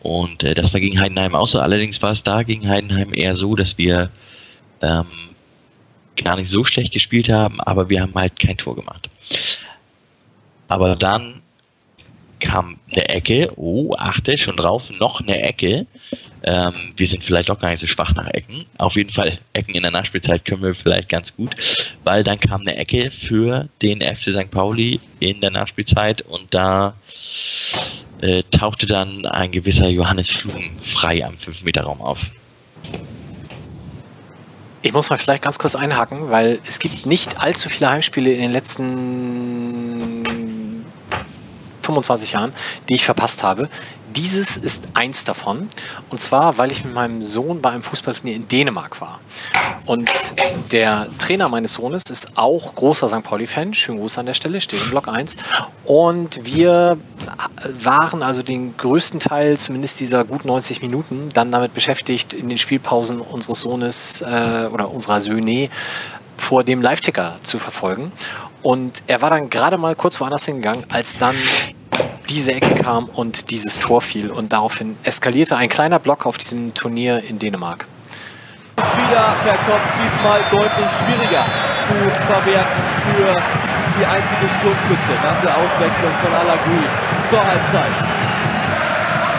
Speaker 3: Und äh, das war gegen Heidenheim auch so. Allerdings war es da gegen Heidenheim eher so, dass wir ähm, gar nicht so schlecht gespielt haben, aber wir haben halt kein Tor gemacht. Aber dann kam eine Ecke, oh, achte, schon drauf, noch eine Ecke. Ähm, wir sind vielleicht auch gar nicht so schwach nach Ecken. Auf jeden Fall, Ecken in der Nachspielzeit können wir vielleicht ganz gut, weil dann kam eine Ecke für den FC St. Pauli in der Nachspielzeit und da äh, tauchte dann ein gewisser Johannes Flum frei am 5-Meter-Raum auf.
Speaker 1: Ich muss mal vielleicht ganz kurz einhaken, weil es gibt nicht allzu viele Heimspiele in den letzten 25 Jahren, die ich verpasst habe. Dieses ist eins davon. Und zwar, weil ich mit meinem Sohn bei einem Fußballturnier in Dänemark war. Und der Trainer meines Sohnes ist auch großer St. Pauli-Fan. Schönen Gruß an der Stelle, steht im Block 1. Und wir waren also den größten Teil, zumindest dieser gut 90 Minuten, dann damit beschäftigt, in den Spielpausen unseres Sohnes äh, oder unserer Söhne vor dem Live-Ticker zu verfolgen. Und er war dann gerade mal kurz woanders hingegangen, als dann diese Ecke kam und dieses Tor fiel. Und daraufhin eskalierte ein kleiner Block auf diesem Turnier in Dänemark.
Speaker 12: Wieder per Kopf diesmal deutlich schwieriger zu verwerten für die einzige Sturmspitze nach der Auswechslung von Alagui zur Halbzeit.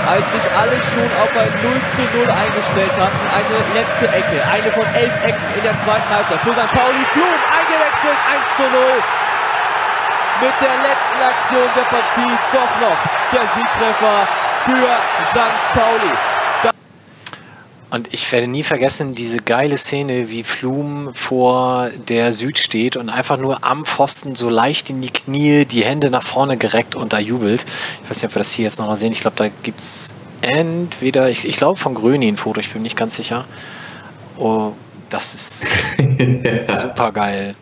Speaker 12: Als sich alle schon auf ein 0 zu 0 eingestellt hatten, eine letzte Ecke, eine von elf Ecken in der zweiten Halbzeit. Für St. Pauli Flum eingewechselt, 1 zu 0. mit der letzten Aktion der Partie doch noch der Siegtreffer für St. Pauli.
Speaker 1: Und ich werde nie vergessen, diese geile Szene, wie Flum vor der Süd steht und einfach nur am Pfosten so leicht in die Knie, die Hände nach vorne gereckt und da jubelt. Ich weiß nicht, ob wir das hier jetzt nochmal sehen. Ich glaube, da gibt es entweder, ich, ich glaube von Gröni ein Foto, ich bin nicht ganz sicher. Oh, das ist super geil.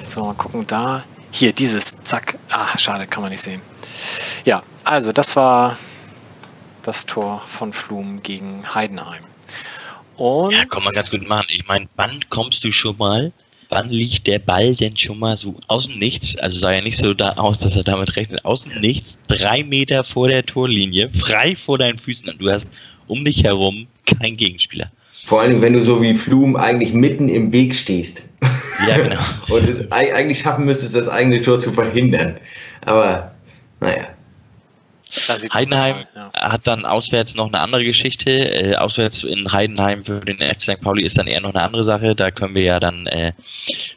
Speaker 1: So, mal gucken, da. Hier, dieses, zack. Ah, schade, kann man nicht sehen. Ja, also das war das Tor von Flum gegen Heidenheim. Und
Speaker 3: Ja, kann man ganz gut machen. Ich meine, wann kommst du schon mal? Wann liegt der Ball denn schon mal so aus dem Nichts? Also sah ja nicht so da aus, dass er damit rechnet. Aus dem Nichts, drei Meter vor der Torlinie, frei vor deinen Füßen und du hast um dich herum keinen Gegenspieler.
Speaker 4: Vor allem, wenn du so wie Flum eigentlich mitten im Weg stehst.
Speaker 3: Ja, genau.
Speaker 4: Und es ei- eigentlich schaffen müsstest, das eigene Tor zu verhindern. Aber, naja.
Speaker 3: Heidenheim
Speaker 1: ja.
Speaker 3: hat dann auswärts noch eine andere Geschichte. Äh, auswärts in Heidenheim für den FC St. Pauli ist dann eher noch eine andere Sache. Da können wir ja dann, äh,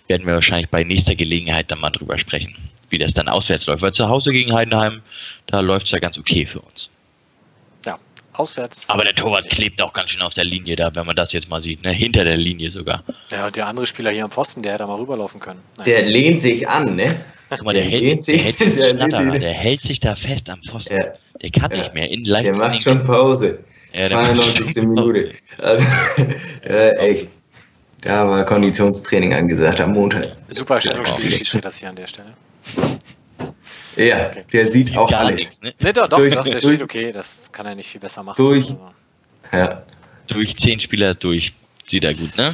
Speaker 3: werden wir wahrscheinlich bei nächster Gelegenheit dann mal drüber sprechen, wie das dann auswärts läuft. Weil zu Hause gegen Heidenheim, da läuft es ja ganz okay für uns.
Speaker 1: Auswärts.
Speaker 3: Aber der Torwart klebt auch ganz schön auf der Linie da, wenn man das jetzt mal sieht. Ne? Hinter der Linie sogar.
Speaker 1: Ja, und der andere Spieler hier am Pfosten, der hätte mal rüberlaufen können. Naja.
Speaker 4: Der lehnt sich an, ne?
Speaker 3: Guck mal, der,
Speaker 4: Der
Speaker 3: hält,
Speaker 4: lehnt
Speaker 3: der,
Speaker 4: sich-
Speaker 3: hält
Speaker 4: der sich-
Speaker 3: der hält sich da fest am Pfosten.
Speaker 4: Ja.
Speaker 3: Der kann
Speaker 4: Ja.
Speaker 3: nicht mehr. In
Speaker 4: Der macht schon Pause.
Speaker 3: Ja, der macht
Speaker 4: 92.
Speaker 3: schon
Speaker 4: Minute. Also, äh, echt. Da war Konditionstraining angesagt am Montag.
Speaker 1: Super Stellungsspiel schießt das hier an der Stelle.
Speaker 4: Ja,
Speaker 1: Okay.
Speaker 4: der sieht auch
Speaker 3: gar
Speaker 4: alles.
Speaker 3: nichts, ne?
Speaker 1: Ne, doch, doch,
Speaker 4: Durch-
Speaker 1: doch, der
Speaker 4: durch-
Speaker 1: steht okay, das kann er nicht viel besser machen.
Speaker 4: Durch-
Speaker 1: Also.
Speaker 4: Ja.
Speaker 3: Durch zehn Spieler durch. Sieht er gut, ne?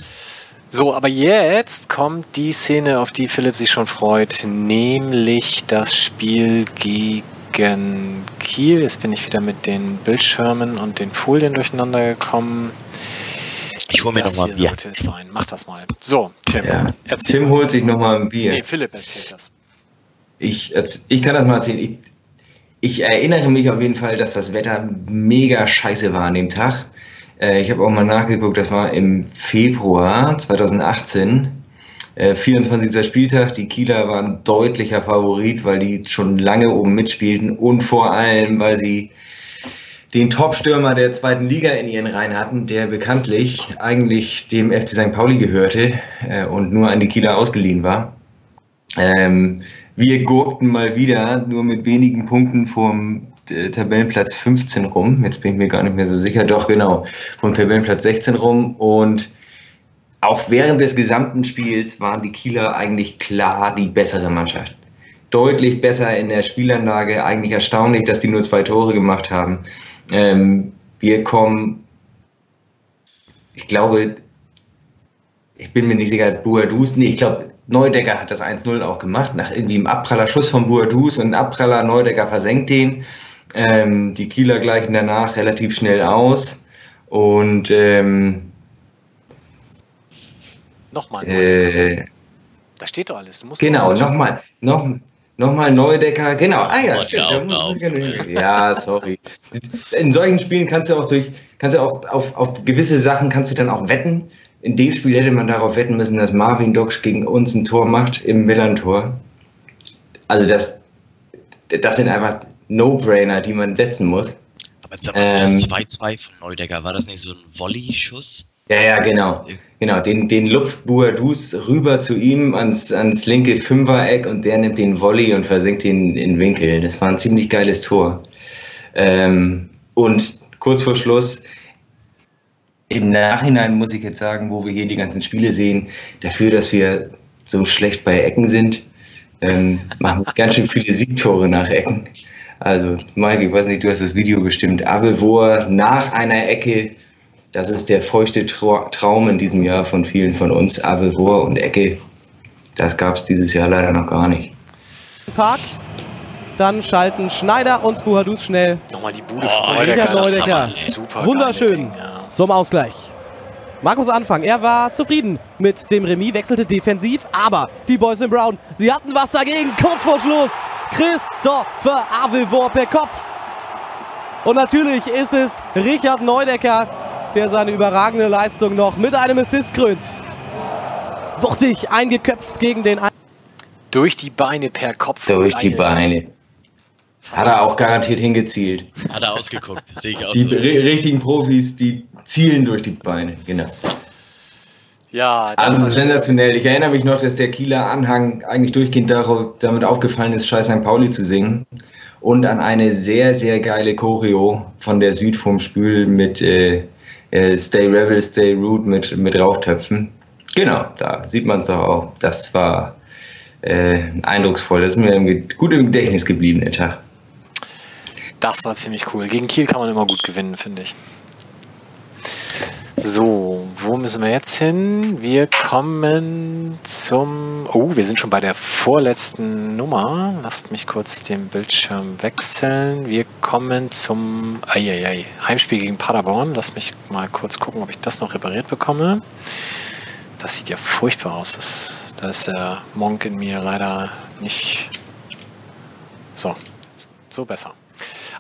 Speaker 1: So, aber jetzt kommt die Szene, auf die Philipp sich schon freut, nämlich das Spiel gegen Kiel. Jetzt bin ich wieder mit den Bildschirmen und den Folien durcheinander gekommen.
Speaker 3: Ich hole mir
Speaker 1: das
Speaker 3: noch mal
Speaker 1: hier
Speaker 3: ein Bier.
Speaker 1: sollte es sein. Mach das mal. So, Tim,
Speaker 4: ja. Tim holt sich nochmal ein Bier.
Speaker 1: Nee, Philipp erzählt das.
Speaker 4: Ich, ich kann das mal erzählen. Ich, ich erinnere mich auf jeden Fall, dass das Wetter mega scheiße war an dem Tag. Äh, ich habe auch mal nachgeguckt, das war im Februar 2018. Äh, 24. Spieltag. Die Kieler waren deutlicher Favorit, weil die schon lange oben mitspielten und vor allem, weil sie den Top-Stürmer der zweiten Liga in ihren Reihen hatten, der bekanntlich eigentlich dem FC St. Pauli gehörte äh, und nur an die Kieler ausgeliehen war. Ähm, wir gurkten mal wieder nur mit wenigen Punkten vom äh, Tabellenplatz 15 rum. Jetzt bin ich mir gar nicht mehr so sicher. Doch, genau. Vom Tabellenplatz 16 rum. Und auch während des gesamten Spiels waren die Kieler eigentlich klar die bessere Mannschaft. Deutlich besser in der Spielanlage. Eigentlich erstaunlich, dass die nur zwei Tore gemacht haben. Ähm, wir kommen, ich glaube, ich bin mir nicht sicher, Buadus, nee, ich glaube, Neudecker hat das 1-0 auch gemacht, nach irgendwie einem Abpraller Schuss von Buadus und ein Abpraller Neudecker versenkt den. Ähm, die Kieler gleichen danach relativ schnell aus und ähm,
Speaker 1: Nochmal.
Speaker 4: äh,
Speaker 1: da steht doch alles. Du musst
Speaker 4: genau,
Speaker 1: noch
Speaker 4: nochmal, noch, nochmal Neudecker, genau, ah ja, stimmt, ja, sorry. In solchen Spielen kannst du auch durch, kannst du auch auf, auf gewisse Sachen kannst du dann auch wetten. In dem Spiel hätte man darauf wetten müssen, dass Marvin Doksch gegen uns ein Tor macht im Millantor. Also das, das sind einfach No-Brainer, die man setzen muss.
Speaker 3: Aber jetzt
Speaker 4: Ähm.
Speaker 3: das 2-2 von Neudecker, war das nicht so ein Volley-Schuss?
Speaker 4: Ja, ja, genau. Genau, den, den lupft Buadus rüber zu ihm ans, ans linke Fünfereck und der nimmt den Volley und versenkt ihn in den Winkel. Das war ein ziemlich geiles Tor. Ähm, und kurz vor Schluss, im Nachhinein muss ich jetzt sagen, wo wir hier die ganzen Spiele sehen, dafür, dass wir so schlecht bei Ecken sind, ähm, machen wir ganz schön viele Siegtore nach Ecken. Also, Mike, ich weiß nicht, du hast das Video bestimmt. Abelvohr nach einer Ecke das ist der feuchte Tra Traum in diesem Jahr von vielen von uns. Avevor und Ecke, das gab es dieses Jahr leider noch gar nicht.
Speaker 12: Park. Dann schalten Schneider und Buhadus schnell
Speaker 1: Nochmal die Bude
Speaker 3: Oh,
Speaker 1: von ist
Speaker 12: Neudecker.
Speaker 1: aber Super
Speaker 12: Wunderschön.
Speaker 1: Ding, ja.
Speaker 12: Zum Ausgleich. Markus Anfang, er war zufrieden mit dem Remis, wechselte defensiv, aber die Boys in Brown, sie hatten was dagegen. Kurz vor Schluss, Christopher Avevor per Kopf. Und natürlich ist es Richard Neudecker, der seine überragende Leistung noch mit einem Assist krönt. Wuchtig eingeköpft gegen den
Speaker 1: Durch die Beine per Kopf.
Speaker 4: Durch die. Beine. Hat er auch garantiert hingezielt.
Speaker 3: Hat er ausgeguckt, sehe ich auch
Speaker 4: Die
Speaker 3: so.
Speaker 4: ri- richtigen Profis, die zielen durch die Beine, genau.
Speaker 1: Ja, das
Speaker 4: Also sensationell. Ich erinnere mich noch, dass der Kieler Anhang eigentlich durchgehend darauf, damit aufgefallen ist, Scheiß St. Pauli zu singen. Und an eine sehr, sehr geile Choreo von der Süd vom Spül mit äh, äh, Stay Rebel, Stay Root mit, mit Rauchtöpfen. Genau, da sieht man es doch auch. Das war äh, eindrucksvoll. Das ist mir im, gut im Gedächtnis geblieben, der Tag.
Speaker 1: Das war ziemlich cool. Gegen Kiel kann man immer gut gewinnen, finde ich. So, wo müssen wir jetzt hin? Wir kommen zum. Oh, wir sind schon bei der vorletzten Nummer. Lasst mich kurz den Bildschirm wechseln. Wir kommen zum Eieiei, Heimspiel gegen Paderborn. Lass mich mal kurz gucken, ob ich das noch repariert bekomme. Das sieht ja furchtbar aus. Das, da ist der Monk in mir leider nicht. So, so besser.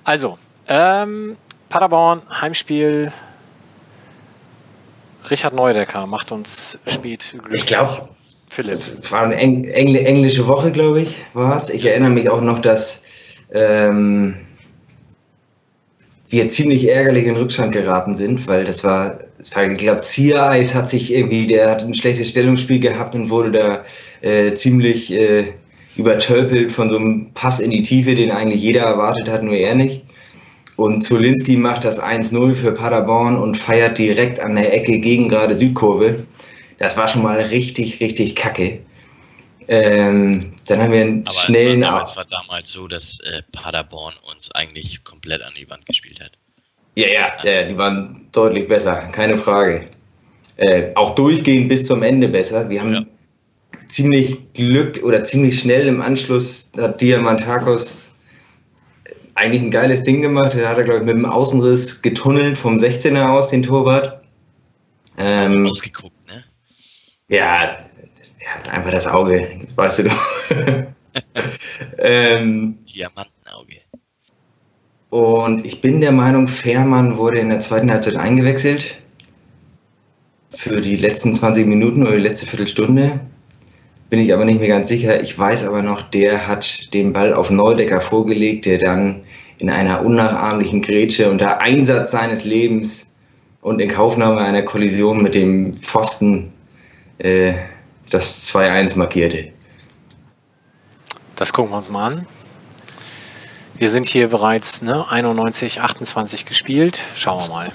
Speaker 1: Also, ähm, Paderborn, Heimspiel. Richard Neudecker macht uns spät Glück.
Speaker 4: Ich glaube,
Speaker 1: Philipp.
Speaker 4: Es war eine Eng Engl englische Woche, glaube ich, war es. Ich erinnere mich auch noch, dass ähm, wir ziemlich ärgerlich in Rückstand geraten sind, weil das war, das war ich glaube, Ziereis hat sich irgendwie, der hat ein schlechtes Stellungsspiel gehabt und wurde da äh, ziemlich äh, übertölpelt von so einem Pass in die Tiefe, den eigentlich jeder erwartet hat, nur er nicht. Und Zolinski macht das 1-0 für Paderborn und feiert direkt an der Ecke gegen gerade Südkurve. Das war schon mal richtig, richtig kacke. Ähm, dann haben wir einen
Speaker 3: Aber
Speaker 4: schnellen Au-
Speaker 3: es war damals so, dass äh, Paderborn uns eigentlich komplett an die Wand gespielt hat.
Speaker 4: Ja, ja, ja, die waren deutlich besser, keine Frage. Äh, auch durchgehend bis zum Ende besser. Wir haben ziemlich Glück oder ziemlich schnell im Anschluss hat Diamantakos eigentlich ein geiles Ding gemacht. Da hat er, glaube ich, mit dem Außenriss getunnelt vom 16er aus, den Torwart. Ähm,
Speaker 3: Ausgeguckt, ne?
Speaker 4: Ja, er hat einfach das Auge, das weißt du doch. ähm,
Speaker 3: Diamantenauge.
Speaker 4: Und ich bin der Meinung, Fährmann wurde in der zweiten Halbzeit eingewechselt. Für die letzten 20 Minuten oder die letzte Viertelstunde. Bin ich aber nicht mehr ganz sicher. Ich weiß aber noch, der hat den Ball auf Neudecker vorgelegt, der dann in einer unnachahmlichen Grätsche unter Einsatz seines Lebens und in Kaufnahme einer Kollision mit dem Pfosten äh, das 2-1 markierte.
Speaker 1: Das gucken wir uns mal an. Wir sind hier bereits ne, 91, 28 gespielt. Schauen wir mal.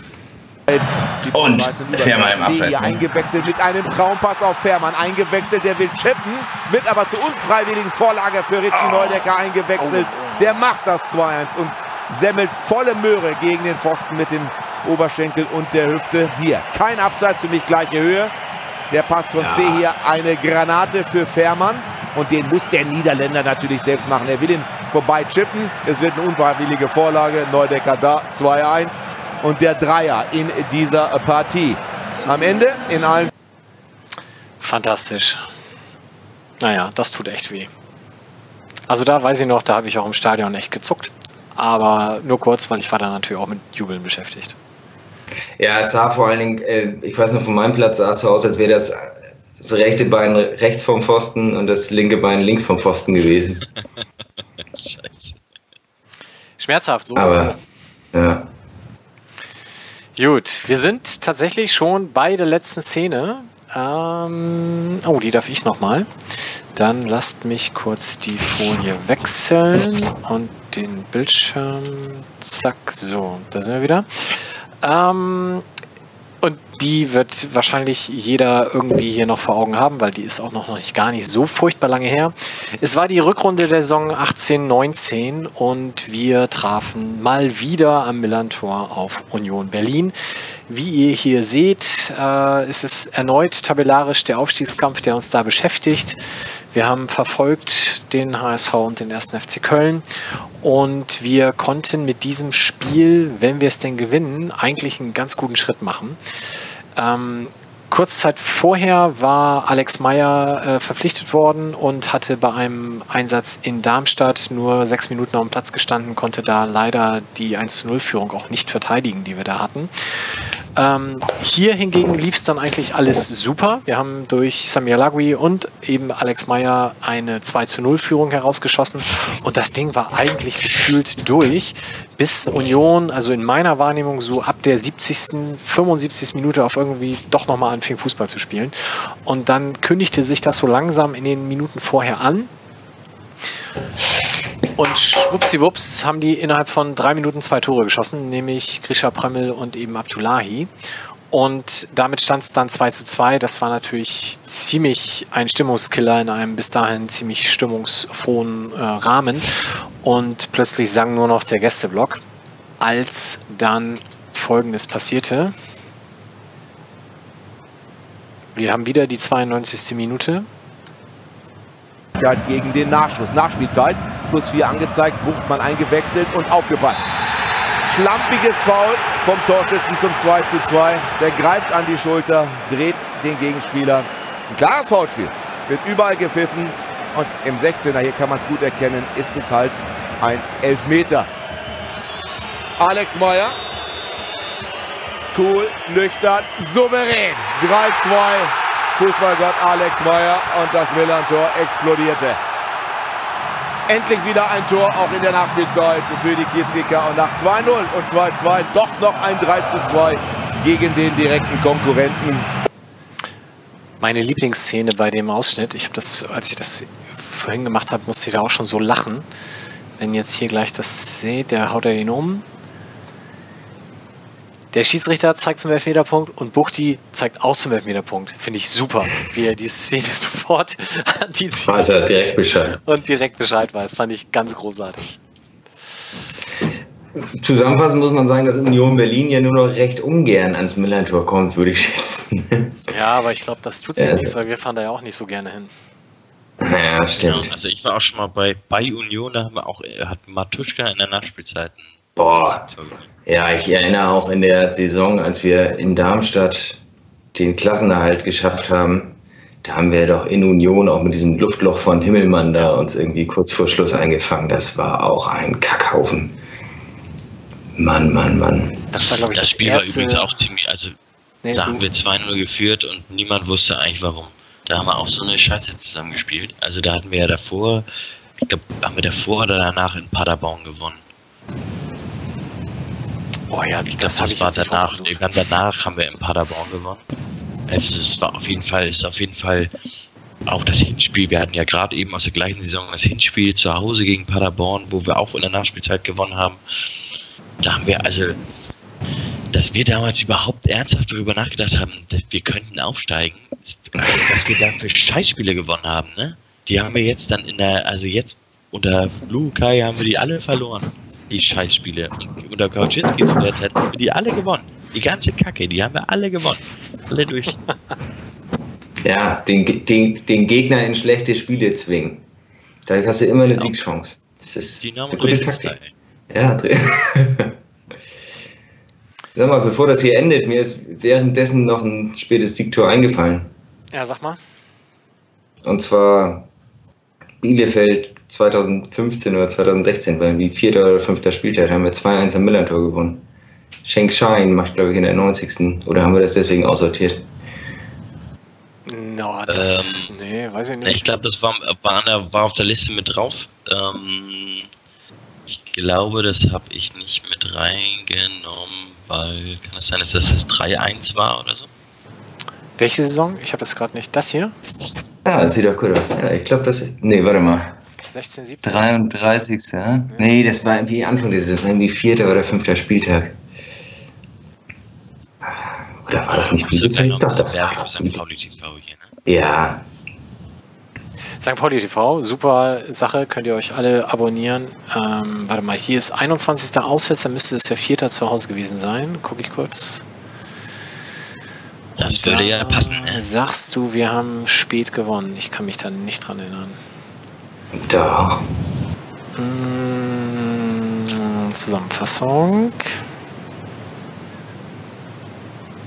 Speaker 4: Und Fährmann im Abseits. Ne?
Speaker 13: eingewechselt mit einem Traumpass auf Fährmann. Eingewechselt, der will chippen, wird aber zur unfreiwilligen Vorlage für Richie Neudecker eingewechselt. Der macht das 2-1 und semmelt volle Möhre gegen den Pfosten mit dem Oberschenkel und der Hüfte. Hier, kein Abseits, für mich gleiche Höhe. Der Pass von
Speaker 4: Ja.
Speaker 13: C hier, eine Granate für Fährmann. Und den muss der Niederländer natürlich selbst machen. Er will ihn vorbei chippen. Es wird eine unfreiwillige Vorlage. Neudecker da, 2-1. Und der Dreier in dieser Partie. Am Ende in allen
Speaker 1: Fantastisch. Naja, das tut echt weh. Also da weiß ich noch, da habe ich auch im Stadion echt gezuckt. Aber nur kurz, weil ich war da natürlich auch mit Jubeln beschäftigt.
Speaker 4: Ja, es sah vor allen Dingen, äh, ich weiß noch, von meinem Platz sah es so aus, als wäre das, das rechte Bein rechts vom Pfosten und das linke Bein links vom Pfosten gewesen.
Speaker 3: Scheiße.
Speaker 1: Schmerzhaft, so.
Speaker 4: Aber, ja.
Speaker 1: Gut, wir sind tatsächlich schon bei der letzten Szene. Ähm, oh, die darf ich nochmal. Dann lasst mich kurz die Folie wechseln und den Bildschirm. Zack, so, da sind wir wieder. Ähm, und die wird wahrscheinlich jeder irgendwie hier noch vor Augen haben, weil die ist auch noch nicht gar nicht so furchtbar lange her. Es war die Rückrunde der Saison 18-19 und wir trafen mal wieder am Millantor auf Union Berlin. Wie ihr hier seht, äh, ist es erneut tabellarisch der Aufstiegskampf, der uns da beschäftigt. Wir haben verfolgt den HSV und den 1. FC Köln und wir konnten mit diesem Spiel, wenn wir es denn gewinnen, eigentlich einen ganz guten Schritt machen. Ähm, kurz Zeit vorher war Alex Meyer äh, verpflichtet worden und hatte bei einem Einsatz in Darmstadt nur sechs Minuten auf dem Platz gestanden, konnte da leider die 1 0 Führung auch nicht verteidigen, die wir da hatten. Ähm, hier hingegen lief es dann eigentlich alles super. Wir haben durch Samir Lagui und eben Alex Meyer eine 2 zu 0 Führung herausgeschossen und das Ding war eigentlich gefühlt durch, bis Union, also in meiner Wahrnehmung so ab der 70., 75. Minute auf irgendwie doch nochmal anfing Fußball zu spielen. Und dann kündigte sich das so langsam in den Minuten vorher an. Und schwuppsiwupps haben die innerhalb von drei Minuten zwei Tore geschossen, nämlich Grisha Prömmel und eben Abdullahi. Und damit stand es dann 2 zu 2. Das war natürlich ziemlich ein Stimmungskiller in einem bis dahin ziemlich stimmungsfrohen äh, Rahmen. Und plötzlich sang nur noch der Gästeblock, als dann Folgendes passierte. Wir haben wieder die 92. Minute.
Speaker 13: gegen den Nachschuss. Nachspielzeit. Plus 4 angezeigt. Buchtmann eingewechselt und aufgepasst. Schlampiges Foul vom Torschützen zum 2 zu 2. Der greift an die Schulter, dreht den Gegenspieler. Das ist ein klares Foulspiel. Wird überall gepfiffen. Und im 16er, hier kann man es gut erkennen, ist es halt ein Elfmeter. Alex Meyer. Cool, nüchtern, souverän. 3-2. Fußballgott Alex Meyer und das Milan-Tor explodierte. Endlich wieder ein Tor, auch in der Nachspielzeit für die Kiezkicker. Und nach 2-0 und 2-2 doch noch ein 3-2 gegen den direkten Konkurrenten.
Speaker 1: Meine Lieblingsszene bei dem Ausschnitt, ich habe das, als ich das vorhin gemacht habe, musste ich da auch schon so lachen. Wenn jetzt hier gleich das seht, der haut er ihn um. Der Schiedsrichter zeigt zum Elfmeterpunkt und Buchti zeigt auch zum Elfmeterpunkt. Finde ich super, wie er die Szene sofort an die zieht.
Speaker 4: Weiß er direkt Bescheid.
Speaker 1: Und direkt Bescheid weiß. Fand ich ganz großartig.
Speaker 4: Zusammenfassend muss man sagen, dass Union Berlin ja nur noch recht ungern ans Millantor kommt, würde ich schätzen.
Speaker 1: Ja, aber ich glaube, das tut sich
Speaker 4: Ja, also-
Speaker 1: nichts, weil wir fahren da ja auch nicht so gerne hin.
Speaker 4: Ja, stimmt.
Speaker 3: Ja, also ich war auch schon mal bei, bei Union, da haben wir auch, äh, hat Matuschka in der Nachspielzeit ein
Speaker 4: Boah. Ja, ich erinnere auch in der Saison, als wir in Darmstadt den Klassenerhalt geschafft haben, da haben wir doch in Union auch mit diesem Luftloch von Himmelmann da uns irgendwie kurz vor Schluss eingefangen. Das war auch ein Kackhaufen. Mann, Mann, Mann.
Speaker 1: Das war, glaube ich,
Speaker 3: Das
Speaker 1: das,
Speaker 3: Spiel
Speaker 1: erste...
Speaker 3: war übrigens auch ziemlich, also
Speaker 1: Nee,
Speaker 3: da
Speaker 1: du-
Speaker 3: haben wir 2-0 geführt und niemand wusste eigentlich warum. Da haben wir auch so eine Scheiße zusammengespielt. Also da hatten wir ja davor, ich glaube, haben wir davor oder danach in Paderborn gewonnen.
Speaker 1: Oh ja, das ich
Speaker 3: war danach. Irgendwann danach haben wir in Paderborn gewonnen. Also es war auf jeden Fall, ist auf jeden Fall auch das Hinspiel. Wir hatten ja gerade eben aus der gleichen Saison das Hinspiel zu Hause gegen Paderborn, wo wir auch in der Nachspielzeit gewonnen haben. Da haben wir also, dass wir damals überhaupt ernsthaft darüber nachgedacht haben, dass wir könnten aufsteigen, also, dass wir da für Scheißspiele gewonnen haben, ne? Die haben wir jetzt dann in der, also jetzt unter Lukai haben wir die alle verloren, die Scheißspiele. Unter Kauczynski zu der Zeit haben wir die alle gewonnen. Die ganze Kacke, die haben wir alle gewonnen. Alle durch.
Speaker 4: Ja, den, den, den Gegner in schlechte Spiele zwingen. Da hast du immer eine Siegchance. Das ist
Speaker 3: Dynamo
Speaker 4: eine gute. Taktik. Ja, Sag mal, bevor das hier endet, mir ist währenddessen noch ein spätes Siegtor eingefallen.
Speaker 1: Ja, sag mal.
Speaker 4: Und zwar Bielefeld 2015 oder 2016, weil wie vierter oder fünfter Spieltag haben wir 2-1 am Millantor gewonnen. Schenk Schein macht, glaube ich, in der 90. Oder haben wir das deswegen aussortiert?
Speaker 1: No, das, nee, weiß ich
Speaker 3: Ich
Speaker 1: nicht.
Speaker 3: glaube, das war, war, an der, war auf der Liste mit drauf. Ähm, ich glaube, das habe ich nicht mit reingenommen, weil kann es sein, dass das das 3-1 war oder so?
Speaker 1: Welche Saison? Ich habe das gerade nicht. Das hier?
Speaker 4: Ja, das sieht doch gut aus. Ja, ich glaube, das ist. Nee, warte mal.
Speaker 1: 16, 17?
Speaker 4: 33. Ja? Nee, das war irgendwie Anfang dieser Saison, irgendwie vierter oder fünfter Spieltag. Oder war das nicht
Speaker 3: Ach
Speaker 4: Bielefeld? Doch,
Speaker 3: das
Speaker 4: war
Speaker 3: Berg,
Speaker 4: doch Bielefeld.
Speaker 3: Pauli TV hier, ne?
Speaker 4: Ja,
Speaker 1: St. Pauli TV, super Sache, könnt ihr euch alle abonnieren. Ähm, warte mal, hier ist 21. Auswärts, dann müsste es der Vierter zu Hause gewesen sein. Gucke ich kurz.
Speaker 3: Das würde ja passen.
Speaker 1: Äh, Sagst du, wir haben spät gewonnen? Ich kann mich da nicht dran erinnern.
Speaker 4: Doch.
Speaker 1: Mm, Zusammenfassung.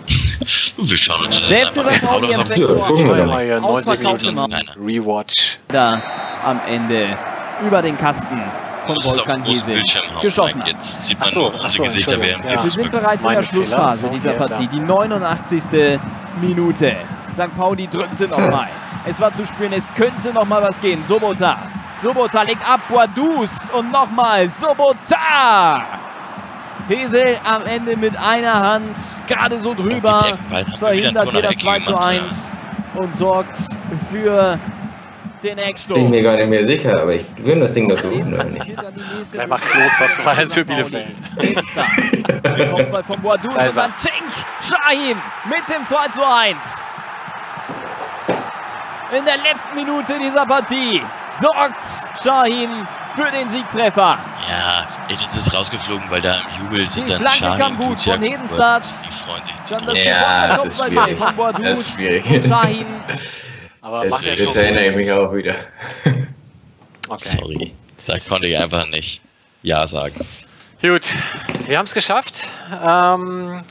Speaker 3: Wir schauen uns
Speaker 10: Der FC St. Pauli im
Speaker 4: Ja, gucken wir
Speaker 1: mal
Speaker 4: mal.
Speaker 1: hier, 90
Speaker 10: Ausverkaufte
Speaker 1: Minuten
Speaker 3: Keiner.
Speaker 1: Rewatch.
Speaker 10: Da am Ende über den Kasten. Von
Speaker 3: Bildschirm hauen,
Speaker 10: geschossen hat.
Speaker 3: Jetzt sieht man
Speaker 1: Ach so,
Speaker 3: nur
Speaker 1: ach
Speaker 3: unsere
Speaker 1: so,
Speaker 3: Gesichter, während
Speaker 1: ja.
Speaker 3: wir
Speaker 10: sind bereits in
Speaker 1: Meine
Speaker 10: der Schlussphase
Speaker 1: Fehler.
Speaker 10: dieser
Speaker 1: So,
Speaker 10: Partie. Die 89. Minute. St. Pauli drückte nochmal. Es war zu spüren, es könnte nochmal was gehen. Sobota. Sobota legt ab. Boadus. Und nochmal. Sobota. Hesel am Ende mit einer Hand gerade so drüber. Verhindert hier das
Speaker 3: Ecke
Speaker 10: 2 zu
Speaker 3: gemacht,
Speaker 10: 1. Und sorgt für den Eckstoß.
Speaker 4: Bin mir gar nicht mehr sicher, aber ich gewinne das Ding doch gewinnen, oder nicht?
Speaker 1: Wer macht los, das war jetzt für Bielefeld.
Speaker 10: Kopfball von Boadus
Speaker 1: Da
Speaker 10: und
Speaker 1: ist
Speaker 10: dann Tink Shahin mit dem 2 zu 1. In der letzten Minute dieser Partie sorgt Shahin für den Siegtreffer.
Speaker 3: Ja, das ist rausgeflogen, weil da im Jubel sind
Speaker 10: Die
Speaker 3: dann
Speaker 10: Flanke
Speaker 3: Shahin,
Speaker 10: kam gut von
Speaker 3: und
Speaker 10: Hedenstadt.
Speaker 3: Die freuen sich zu
Speaker 10: Dann das
Speaker 3: Tode.
Speaker 4: Ja, das ist schwierig. Das ist schwierig.
Speaker 1: Aber
Speaker 4: Jetzt,
Speaker 1: macht ja
Speaker 4: jetzt
Speaker 1: schon
Speaker 4: erinnere ich mich auch wieder.
Speaker 1: Okay.
Speaker 3: Sorry, da konnte ich einfach nicht Ja sagen.
Speaker 1: Gut, wir haben es geschafft. Ähm,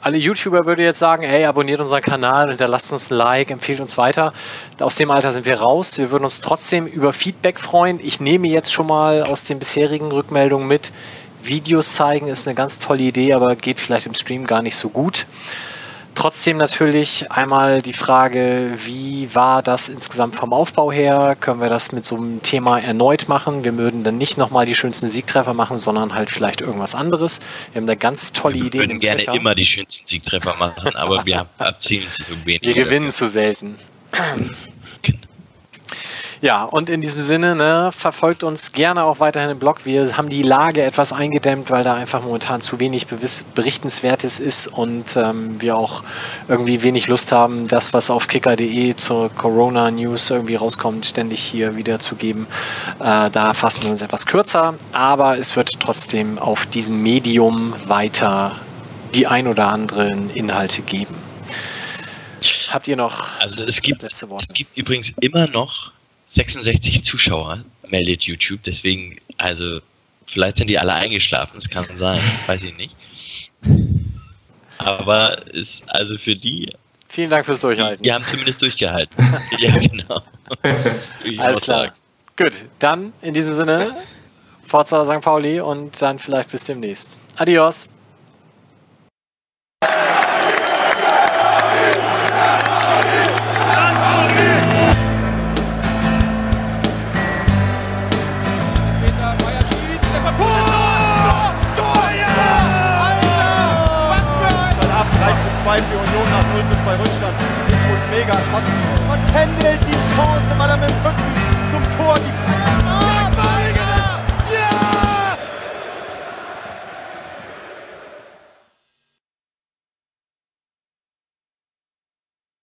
Speaker 1: alle YouTuber würde jetzt sagen, ey, abonniert unseren Kanal, hinterlasst uns ein Like, empfehlt uns weiter. Aus dem Alter sind wir raus. Wir würden uns trotzdem über Feedback freuen. Ich nehme jetzt schon mal aus den bisherigen Rückmeldungen mit. Videos zeigen ist eine ganz tolle Idee, aber geht vielleicht im Stream gar nicht so gut. Trotzdem natürlich einmal die Frage, wie war das insgesamt vom Aufbau her? Können wir das mit so einem Thema erneut machen? Wir würden dann nicht nochmal die schönsten Siegtreffer machen, sondern halt vielleicht irgendwas anderes. Wir haben da ganz tolle
Speaker 3: Wir
Speaker 1: Ideen.
Speaker 3: würden
Speaker 1: im
Speaker 3: gerne
Speaker 1: Köcher.
Speaker 3: immer die schönsten Siegtreffer machen, aber wir abzielen zu wenig.
Speaker 1: Wir gewinnen zu selten. Ja, und in diesem Sinne, ne, verfolgt uns gerne auch weiterhin im Blog. Wir haben die Lage etwas eingedämmt, weil da einfach momentan zu wenig Berichtenswertes ist und ähm, wir auch irgendwie wenig Lust haben, das, was auf kicker.de zur Corona-News irgendwie rauskommt, ständig hier wiederzugeben. Äh, da fassen wir uns etwas kürzer, aber es wird trotzdem auf diesem Medium weiter die ein oder anderen Inhalte geben. Habt ihr noch
Speaker 3: Also es gibt,
Speaker 1: letzte Worte?
Speaker 3: es gibt übrigens immer noch 66 Zuschauer, meldet YouTube. Deswegen, also vielleicht sind die alle eingeschlafen, das kann sein, weiß ich nicht. Aber ist also für die,
Speaker 1: Vielen Dank fürs Durchhalten.
Speaker 3: die haben zumindest durchgehalten. ja, genau.
Speaker 1: Alles klar. Gut, dann in diesem Sinne, Forza St. Pauli und dann vielleicht bis demnächst. Adios.
Speaker 2: Torsten, weil er mit dem Rücken zum Tor die